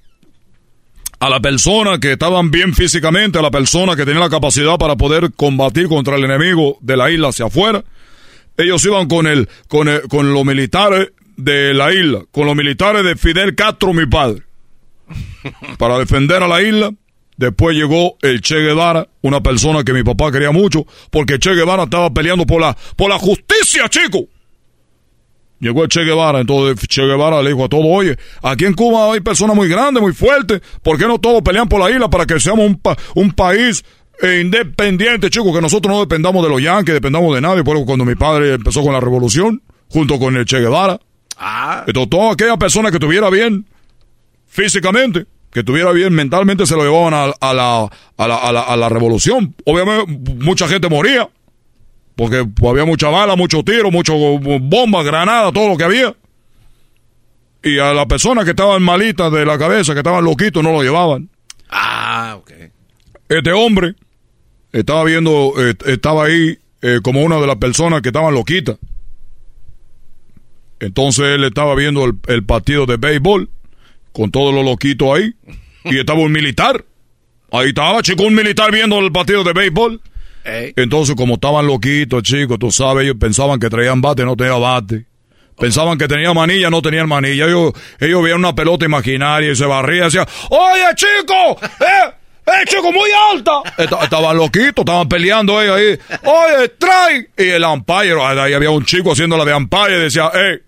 a la persona que estaban bien físicamente, a la persona que tenía la capacidad para poder combatir contra el enemigo de la isla hacia afuera, ellos iban con el, con el- con los militares de la isla, con los militares de Fidel Castro, mi padre, para defender a la isla. Después llegó el Che Guevara, una persona que mi papá quería mucho, porque Che Guevara estaba peleando por la, por la justicia, chico. Llegó el Che Guevara, entonces Che Guevara le dijo a todos, oye, aquí en Cuba hay personas muy grandes, muy fuertes, ¿por qué no todos pelean por la isla para que seamos un, pa- un país eh, independiente, chicos, que nosotros no dependamos de los yankees, dependamos de nadie? Por eso cuando mi padre empezó con la revolución, junto con el Che Guevara, entonces toda aquella persona que estuviera bien físicamente, que estuviera bien mentalmente, se lo llevaban a, a la, a, la, a, la, a la revolución. Obviamente mucha gente moría, porque pues, había mucha bala, mucho tiro, mucho bombas, granadas, todo lo que había. Y a las personas que estaban malitas de la cabeza, que estaban loquitos, no lo llevaban. Ah, ok. Este hombre estaba viendo, eh, estaba ahí eh, como una de las personas que estaban loquitas. Entonces él estaba viendo el, el partido de béisbol con todos los loquitos ahí. Y estaba un militar. Ahí estaba, chico, un militar viendo el partido de béisbol. Entonces, como estaban loquitos, chicos, tú sabes, ellos pensaban que traían bate, no tenían bate. Pensaban que tenían manilla, no tenían manilla. Ellos, ellos veían una pelota imaginaria y se barría y decían, ¡Oye, chico! ¡Eh! ¡Eh, chico, muy alta! Esta- Estaban loquitos, estaban peleando ellos ahí. ¡Oye, trae! Y el umpire, ahí había un chico haciendo la de umpire y decía, ¡Eh!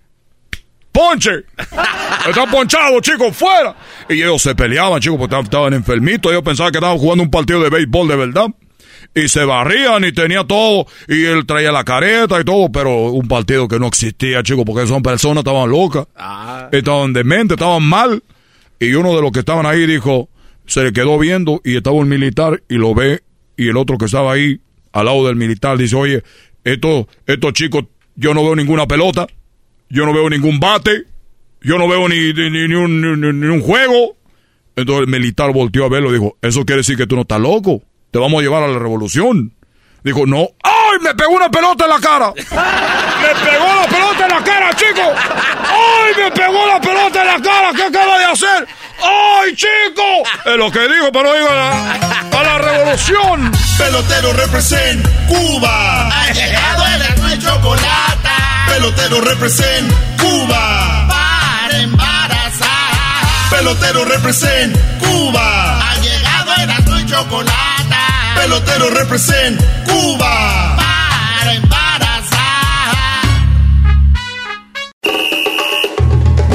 ¡Ponche! Están ponchados, chicos, fuera. Y ellos se peleaban, chicos, porque estaban enfermitos. Ellos pensaban que estaban jugando un partido de béisbol de verdad. Y se barrían y tenía todo. Y él traía la careta y todo, pero un partido que no existía, chicos, porque son personas estaban locas. Estaban dementes, estaban mal. Y uno de los que estaban ahí dijo, se le quedó viendo y estaba un militar y lo ve y el otro que estaba ahí, al lado del militar, dice, oye, estos, estos chicos, yo no veo ninguna pelota, yo no veo ningún bate, yo no veo ni, ni, ni un, ni- ni un juego. Entonces el militar volteó a verlo y dijo, eso quiere decir que tú no estás loco, te vamos a llevar a la revolución. Dijo, no, ¡ay! Me pegó una pelota en la cara. Me pegó la pelota en la cara, chico. ¡Ay! Me pegó la pelota en la cara. ¿Qué acaba de hacer? ¡Ay, chico! Es lo que dijo, pero digo a la, a la revolución. Pelotero represent Cuba. Ha llegado el y chocolate. Pelotero represent Cuba. Para embarazar. Pelotero represent Cuba. Ha llegado el y chocolate. Pelotero represent Cuba. Para embarazar.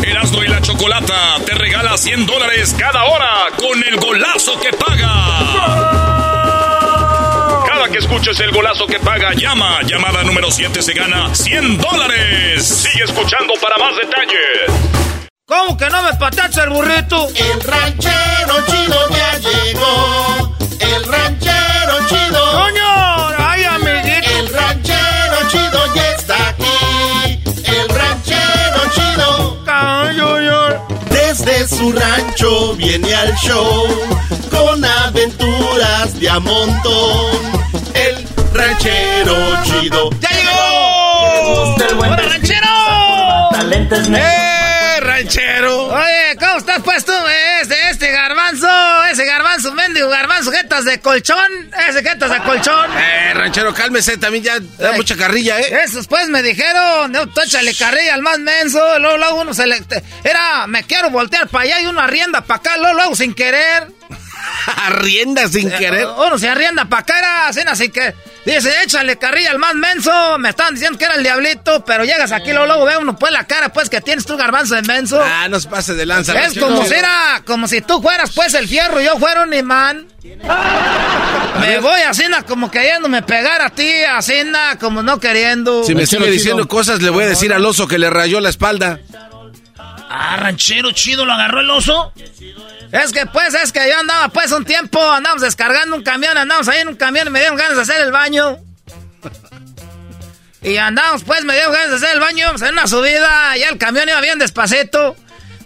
Erasmo y la Chocolata te regala 100 dólares cada hora con el golazo que paga. Cada que escuches el golazo que paga, llama. Llamada número 7 se gana 100 dólares. Sigue escuchando para más detalles. ¿Cómo que no me patacha el burrito? El ranchero chido ya llegó. El ranchero chido. ¡Coño! ¡Ay, amiguito! El ranchero chido ya está aquí. El ranchero chido. Desde su rancho viene al show con aventuras de a montón. El ranchero chido. ¡Ya llegó! ¡Hola, ranchero! ¡Eh, ranchero! Oye, ¿cómo estás pues tú? Este, este garbanzo, ese garbanzo, mendigo garbanzo, jetas de colchón, ese jetas de colchón. Eh, ranchero, cálmese, también ya da Ay. mucha carrilla, ¿eh? Esos pues me dijeron, no, tú échale carrilla al más menso, luego, luego uno se le... Era, me quiero voltear para allá y uno arrienda para acá, luego, luego sin querer. Arrienda sin querer. Uno se arrienda para acá, era así, así que... Dice, échale carrilla al más menso, me estaban diciendo que era el diablito, pero llegas aquí, luego, luego ve uno pues la cara pues que tienes tú garbanzo de menso. Ah, no se pase de lanza, Es como si era, como si tú fueras pues el fierro y yo fuera un imán. Me voy así na, como queriéndome pegar a ti, así na, como no queriendo. Si me sigue diciendo cosas, le voy a decir al oso que le rayó la espalda. Ah, ranchero chido, lo agarró el oso. Es que pues, es que yo andaba pues un tiempo, andábamos descargando un camión, andábamos ahí en un camión y me dieron ganas de hacer el baño. Y andábamos pues, me dieron ganas de hacer el baño, íbamos en una subida, ya el camión iba bien despacito.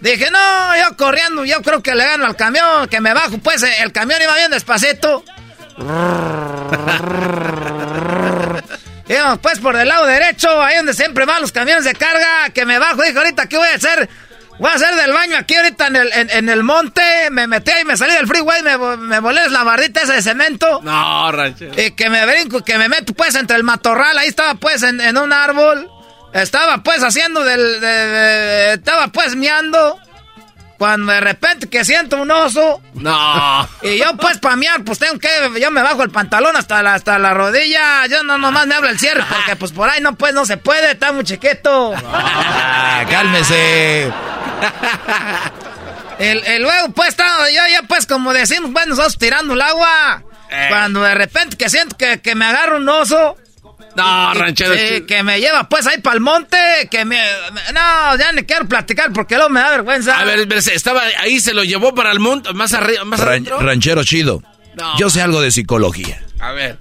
Dije, no, yo corriendo, yo creo que le gano al camión, que me bajo, pues el camión iba bien despacito. Íbamos pues por el lado derecho, ahí donde siempre van los camiones de carga, que me bajo, dije, ahorita, ¿qué voy a hacer? Voy a hacer del baño aquí ahorita en el, en, en el monte, me metí ahí, me salí del freeway, me, me volé la bardita esa de cemento. No, ranchero. Y que me brinco, que me meto pues entre el matorral, ahí estaba pues en, en un árbol. Estaba pues haciendo del... de- de- estaba pues miando. Cuando de repente que siento un oso. No. Y yo pues para miar, pues tengo que... Yo me bajo el pantalón hasta la, hasta la rodilla. Yo no nomás me hablo el cierre porque pues por ahí no pues no se puede, está muy chiquito. Ah, cálmese. El, el luego, pues, estaba yo ya, pues, como decimos, pues, nosotros tirando el agua. Cuando de repente que siento que, que me agarra un oso. No, y- ranchero. que me lleva, pues, ahí para el monte. Que me, me- No, ya ni quiero platicar porque luego me da vergüenza. A ver, estaba ahí, se lo llevó para el monte, más arriba, más Ran- ranchero chido. No. Yo sé algo de psicología. A ver.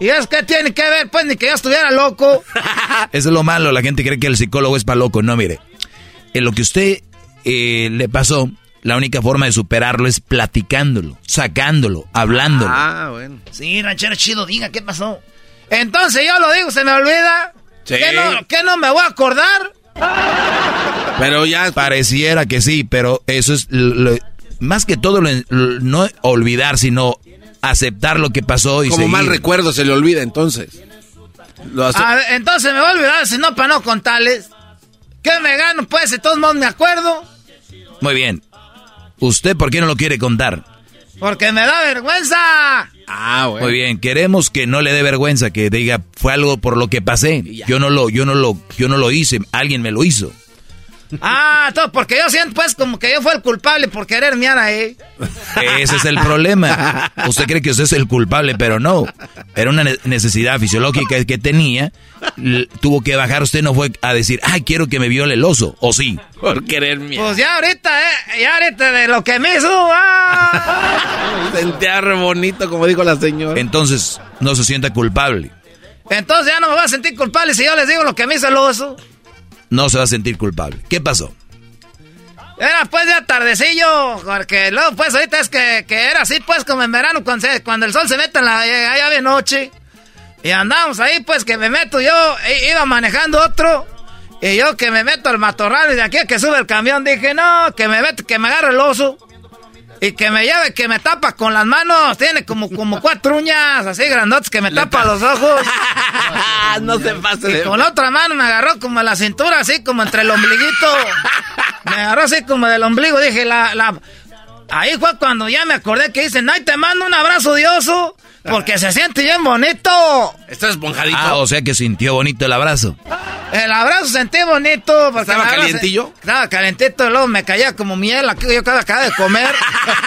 ¿Y es que tiene que ver, pues, ni que yo estuviera loco? Eso es lo malo, la gente cree que el psicólogo es para loco. No, mire, en lo que usted eh, le pasó, la única forma de superarlo es platicándolo, sacándolo, hablándolo. Ah, bueno. Sí, ranchero chido, diga, ¿qué pasó? Entonces yo lo digo, se me olvida. Sí. ¿Qué no, qué no me voy a acordar? Pero ya. Pareciera que sí, pero eso es lo- lo- más que todo lo- lo- no olvidar, sino aceptar lo que pasó y Como seguir. mal recuerdo se le olvida entonces. Lo hace- A ver, entonces me voy a olvidar, si no, para no contarles. ¿Qué me gano, pues? De todos modos me acuerdo. Muy bien. ¿Usted por qué no lo quiere contar? Porque me da vergüenza. Ah, Muy bien, queremos que no le dé vergüenza, que diga fue algo por lo que pasé. Yo no lo, yo no lo, yo no lo hice, alguien me lo hizo. Ah, todo porque yo siento pues como que yo fui el culpable por querer miar ahí. Ese es el problema. Usted cree que usted es el culpable, pero no. Era una ne- necesidad fisiológica que tenía. Tuvo que bajar. Usted no fue a decir, ay, quiero que me viole el oso. ¿O sí? Por querer miar. Pues ya ahorita, eh, ya ahorita de lo que me hizo, ah. Sentía re bonito, como dijo la señora. Entonces, no se sienta culpable. Entonces ya no me voy a sentir culpable si yo les digo lo que me hizo el oso. No se va a sentir culpable. ¿Qué pasó? Era pues de atardecillo, porque luego pues ahorita es que, que era así pues como en verano cuando, el sol se mete en la ya de noche. Y andamos ahí pues que me meto yo, i- iba manejando otro. Y yo que me meto al matorral y de aquí a que sube el camión dije, no, que me meto, que me agarre el oso. Y que me lleve, que me tapa con las manos. Tiene como, como cuatro uñas así grandotes que me tapa los ojos. no se pase Y con la otra mano me agarró como la cintura, así como entre el ombliguito. Me agarró así como del ombligo. Dije, la, la... Ahí fue cuando ya me acordé que dicen, ay, te mando un abrazo de oso, porque se siente bien bonito. Está esponjadito. Ah, o sea que sintió bonito el abrazo. El abrazo sentí bonito. Porque ¿Estaba calientillo? Estaba calientito, luego me caía como miel, aquí yo acababa de comer.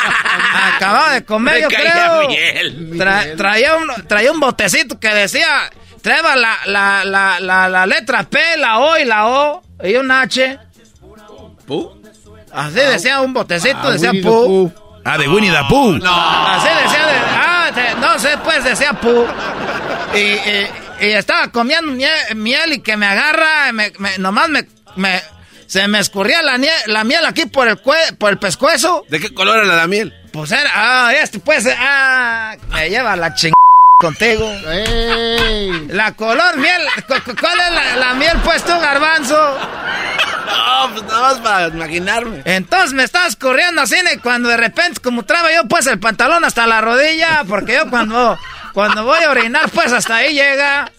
acababa de comer, Me yo caía creo. miel. Tra- traía, un, traía un botecito que decía, traeba la, la, la, la, la letra P, la O y la O, y un H. ¿Pu? Así decía un botecito, Ah, decía Winnie Pu. Ah, de Winnie the Pooh. Así decía, de- ah, no sé, pues decía Pu. Y, y- y estaba comiendo miel, miel y que me agarra, me, me- nomás me, me- se me escurría la, nie- la miel aquí por el, cue- por el pescuezo. ¿De qué color era la miel? Pues era, ah, este pues, ah, me lleva la contigo. La color miel, cu- cu- ¿cuál es la, la miel pues tú, garbanzo? No, pues nada más para imaginarme. Entonces me estabas corriendo así cuando de repente, como traba yo pues el pantalón hasta la rodilla, porque yo cuando, cuando voy a orinar pues hasta ahí llega,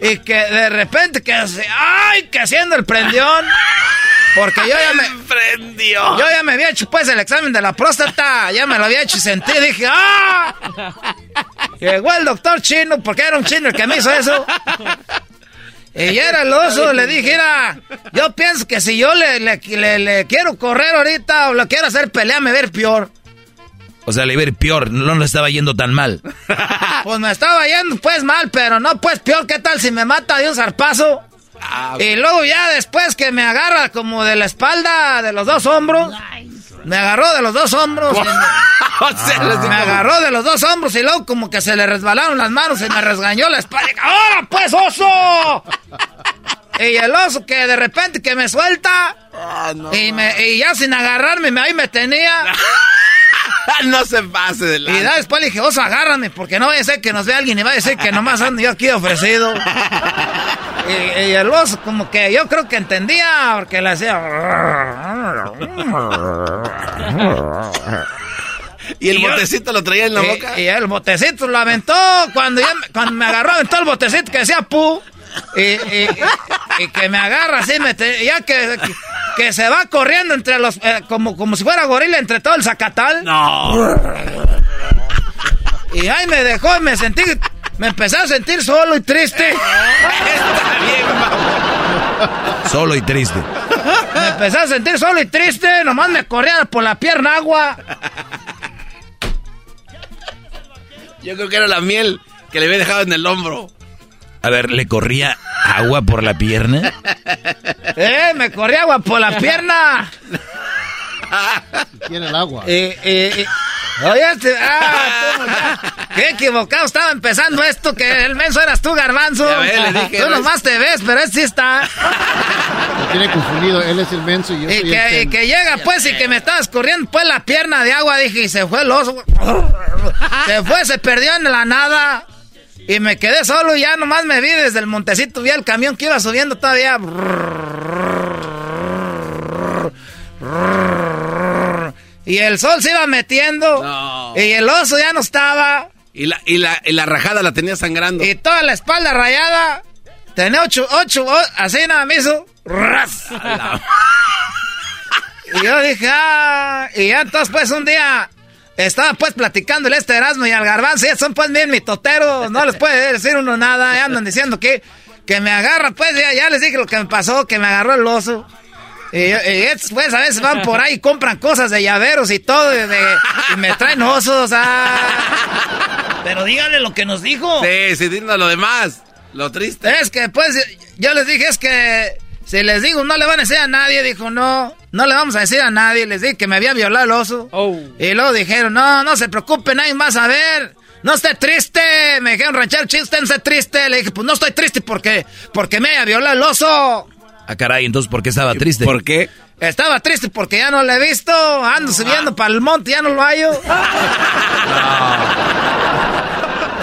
y que de repente que hace, ¡ay! que haciendo el prendión. Porque yo ya me... Prendió. Yo ya me había hecho pues el examen de la próstata, ya me lo había hecho y sentí, dije, ¡ah! Llegó el doctor chino, porque era un chino el que me hizo eso. Y ya era el oso, le dije, mira, yo pienso que si yo le, le, le- le quiero correr ahorita o le quiero hacer pelea, me ver peor. O sea, le iba a ir peor. No le estaba yendo tan mal. Pues me estaba yendo pues mal, pero no pues peor, ¿qué tal si me mata de un zarpazo? Y luego ya después que me agarra como de la espalda, de los dos hombros. Me agarró de los dos hombros. me, me agarró de los dos hombros y luego como que se le resbalaron las manos y me resgañó la espalda. ¡Ahora pues, oso! Y el oso que de repente que me suelta y, me, y ya sin agarrarme me- ahí me tenía. no se pase de la. Y ya después le dije, oso, agárrame, porque no vaya a ser que nos vea alguien y va a decir que nomás ando yo aquí ofrecido. y, y el oso como que yo creo que entendía, porque le hacía... ¿Y el botecito lo traía en la y- boca? Y el botecito lo aventó, cuando, ya me- cuando me agarró, aventó el botecito que decía pu. Y que me agarra así, me te- ya que, que, que se va corriendo entre los, eh, como, como si fuera gorila entre todo el zacatal. No. Y ahí me dejó y me sentí, me empecé a sentir solo y triste. Solo y triste. Me empecé a sentir solo y triste, nomás me corría por la pierna agua. Yo creo que era la miel que le había dejado en el hombro. A ver, ¿le corría agua por la pierna? Eh, me corría agua por la pierna. Tiene el agua. Eh, eh, eh. Oye, este, ah, qué equivocado estaba empezando esto, que el menso eras tú, garbanzo. Ya ves, le dije, tú nomás te ves, pero este sí está. Lo tiene confundido. Él es el menso y yo Y soy que, el y ten. que llega pues y que me estaba escurriendo pues la pierna de agua, dije, y se fue el oso. Se fue, se perdió en la nada. Y me quedé solo y ya nomás me vi desde el montecito, vi el camión que iba subiendo todavía. Y el sol se iba metiendo. No. Y el oso ya no estaba. Y la, y, la, y la rajada la tenía sangrando. Y toda la espalda rayada. Tenía ocho, ocho, o- así nada me hizo. Y yo dije, ah, y ya entonces pues un día estaba pues platicando el este Erasmo y al garbanzo, ya son pues bien mitoteros, no les puede decir uno nada, ya andan diciendo que, que me agarra, pues ya, ya les dije lo que me pasó, que me agarró el oso. Y, después a veces van por ahí y compran cosas de llaveros y todo, y, me traen osos. Ah. Pero díganle lo que nos dijo. Sí, sí, dime lo demás. Lo triste. Es que pues yo les dije, es que si les digo no le van a decir a nadie, dijo no, no le vamos a decir a nadie. Les dije que me había violado el oso. Oh. Y luego dijeron, no, no se preocupe, nadie más a ver. No esté triste. Me dijeron ranchar chiste, no esté triste. Le dije, pues no estoy triste porque, porque me había violado el oso. Ah, caray, entonces ¿por qué estaba triste? ¿Por qué? Estaba triste porque ya no lo he visto. Ando subiendo para el monte, ya no lo hallo.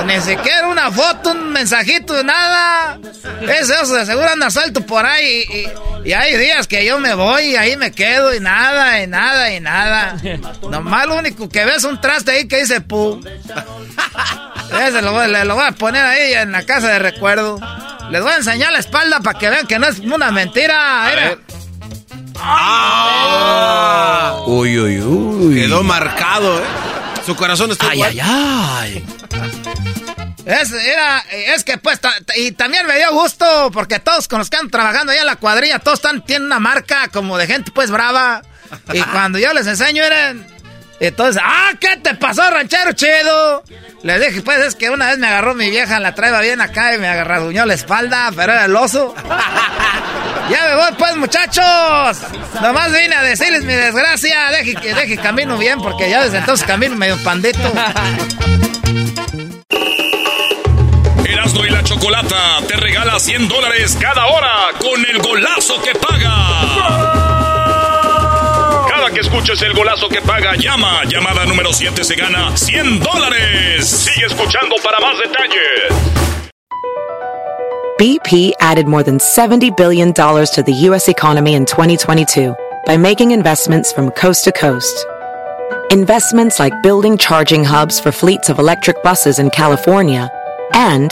Ni siquiera una foto, un mensajito, nada. Eso, eso, de seguro anda suelto por ahí. Y, hay días que yo me voy y ahí me quedo y nada, y nada, y nada. Nomás lo único que ves es un traste ahí que dice pu. Ese lo, lo voy a poner ahí en la casa de recuerdo. Les voy a enseñar la espalda para que vean que no es una mentira. Ah. Uy, uy, uy. Quedó marcado, ¿eh? Su corazón está Ay, ay, ay. Es, era, es que pues, y también me dio gusto porque todos con los que están trabajando allá en la cuadrilla, todos están, tienen una marca como de gente pues brava. Y cuando yo les enseño eran, entonces, ah, ¿qué te pasó, ranchero chido? Les dije, pues es que una vez me agarró mi vieja, la traía bien acá y me agarraduñó la espalda, pero era el oso. ya me voy, pues, muchachos. Nomás vine a decirles mi desgracia. Deje que deje camino bien, porque ya desde entonces camino medio pandito. Erasmo y la Chocolata te regala 100 dólares cada hora con el golazo que paga que escuches el golazo que paga, llama. Llamada número 7 se gana 100 dólares. Sigue escuchando para más detalles. BP added more than $70 billion to the U.S. economy in 2022 by making investments from coast to coast. Investments like building charging hubs for fleets of electric buses in California and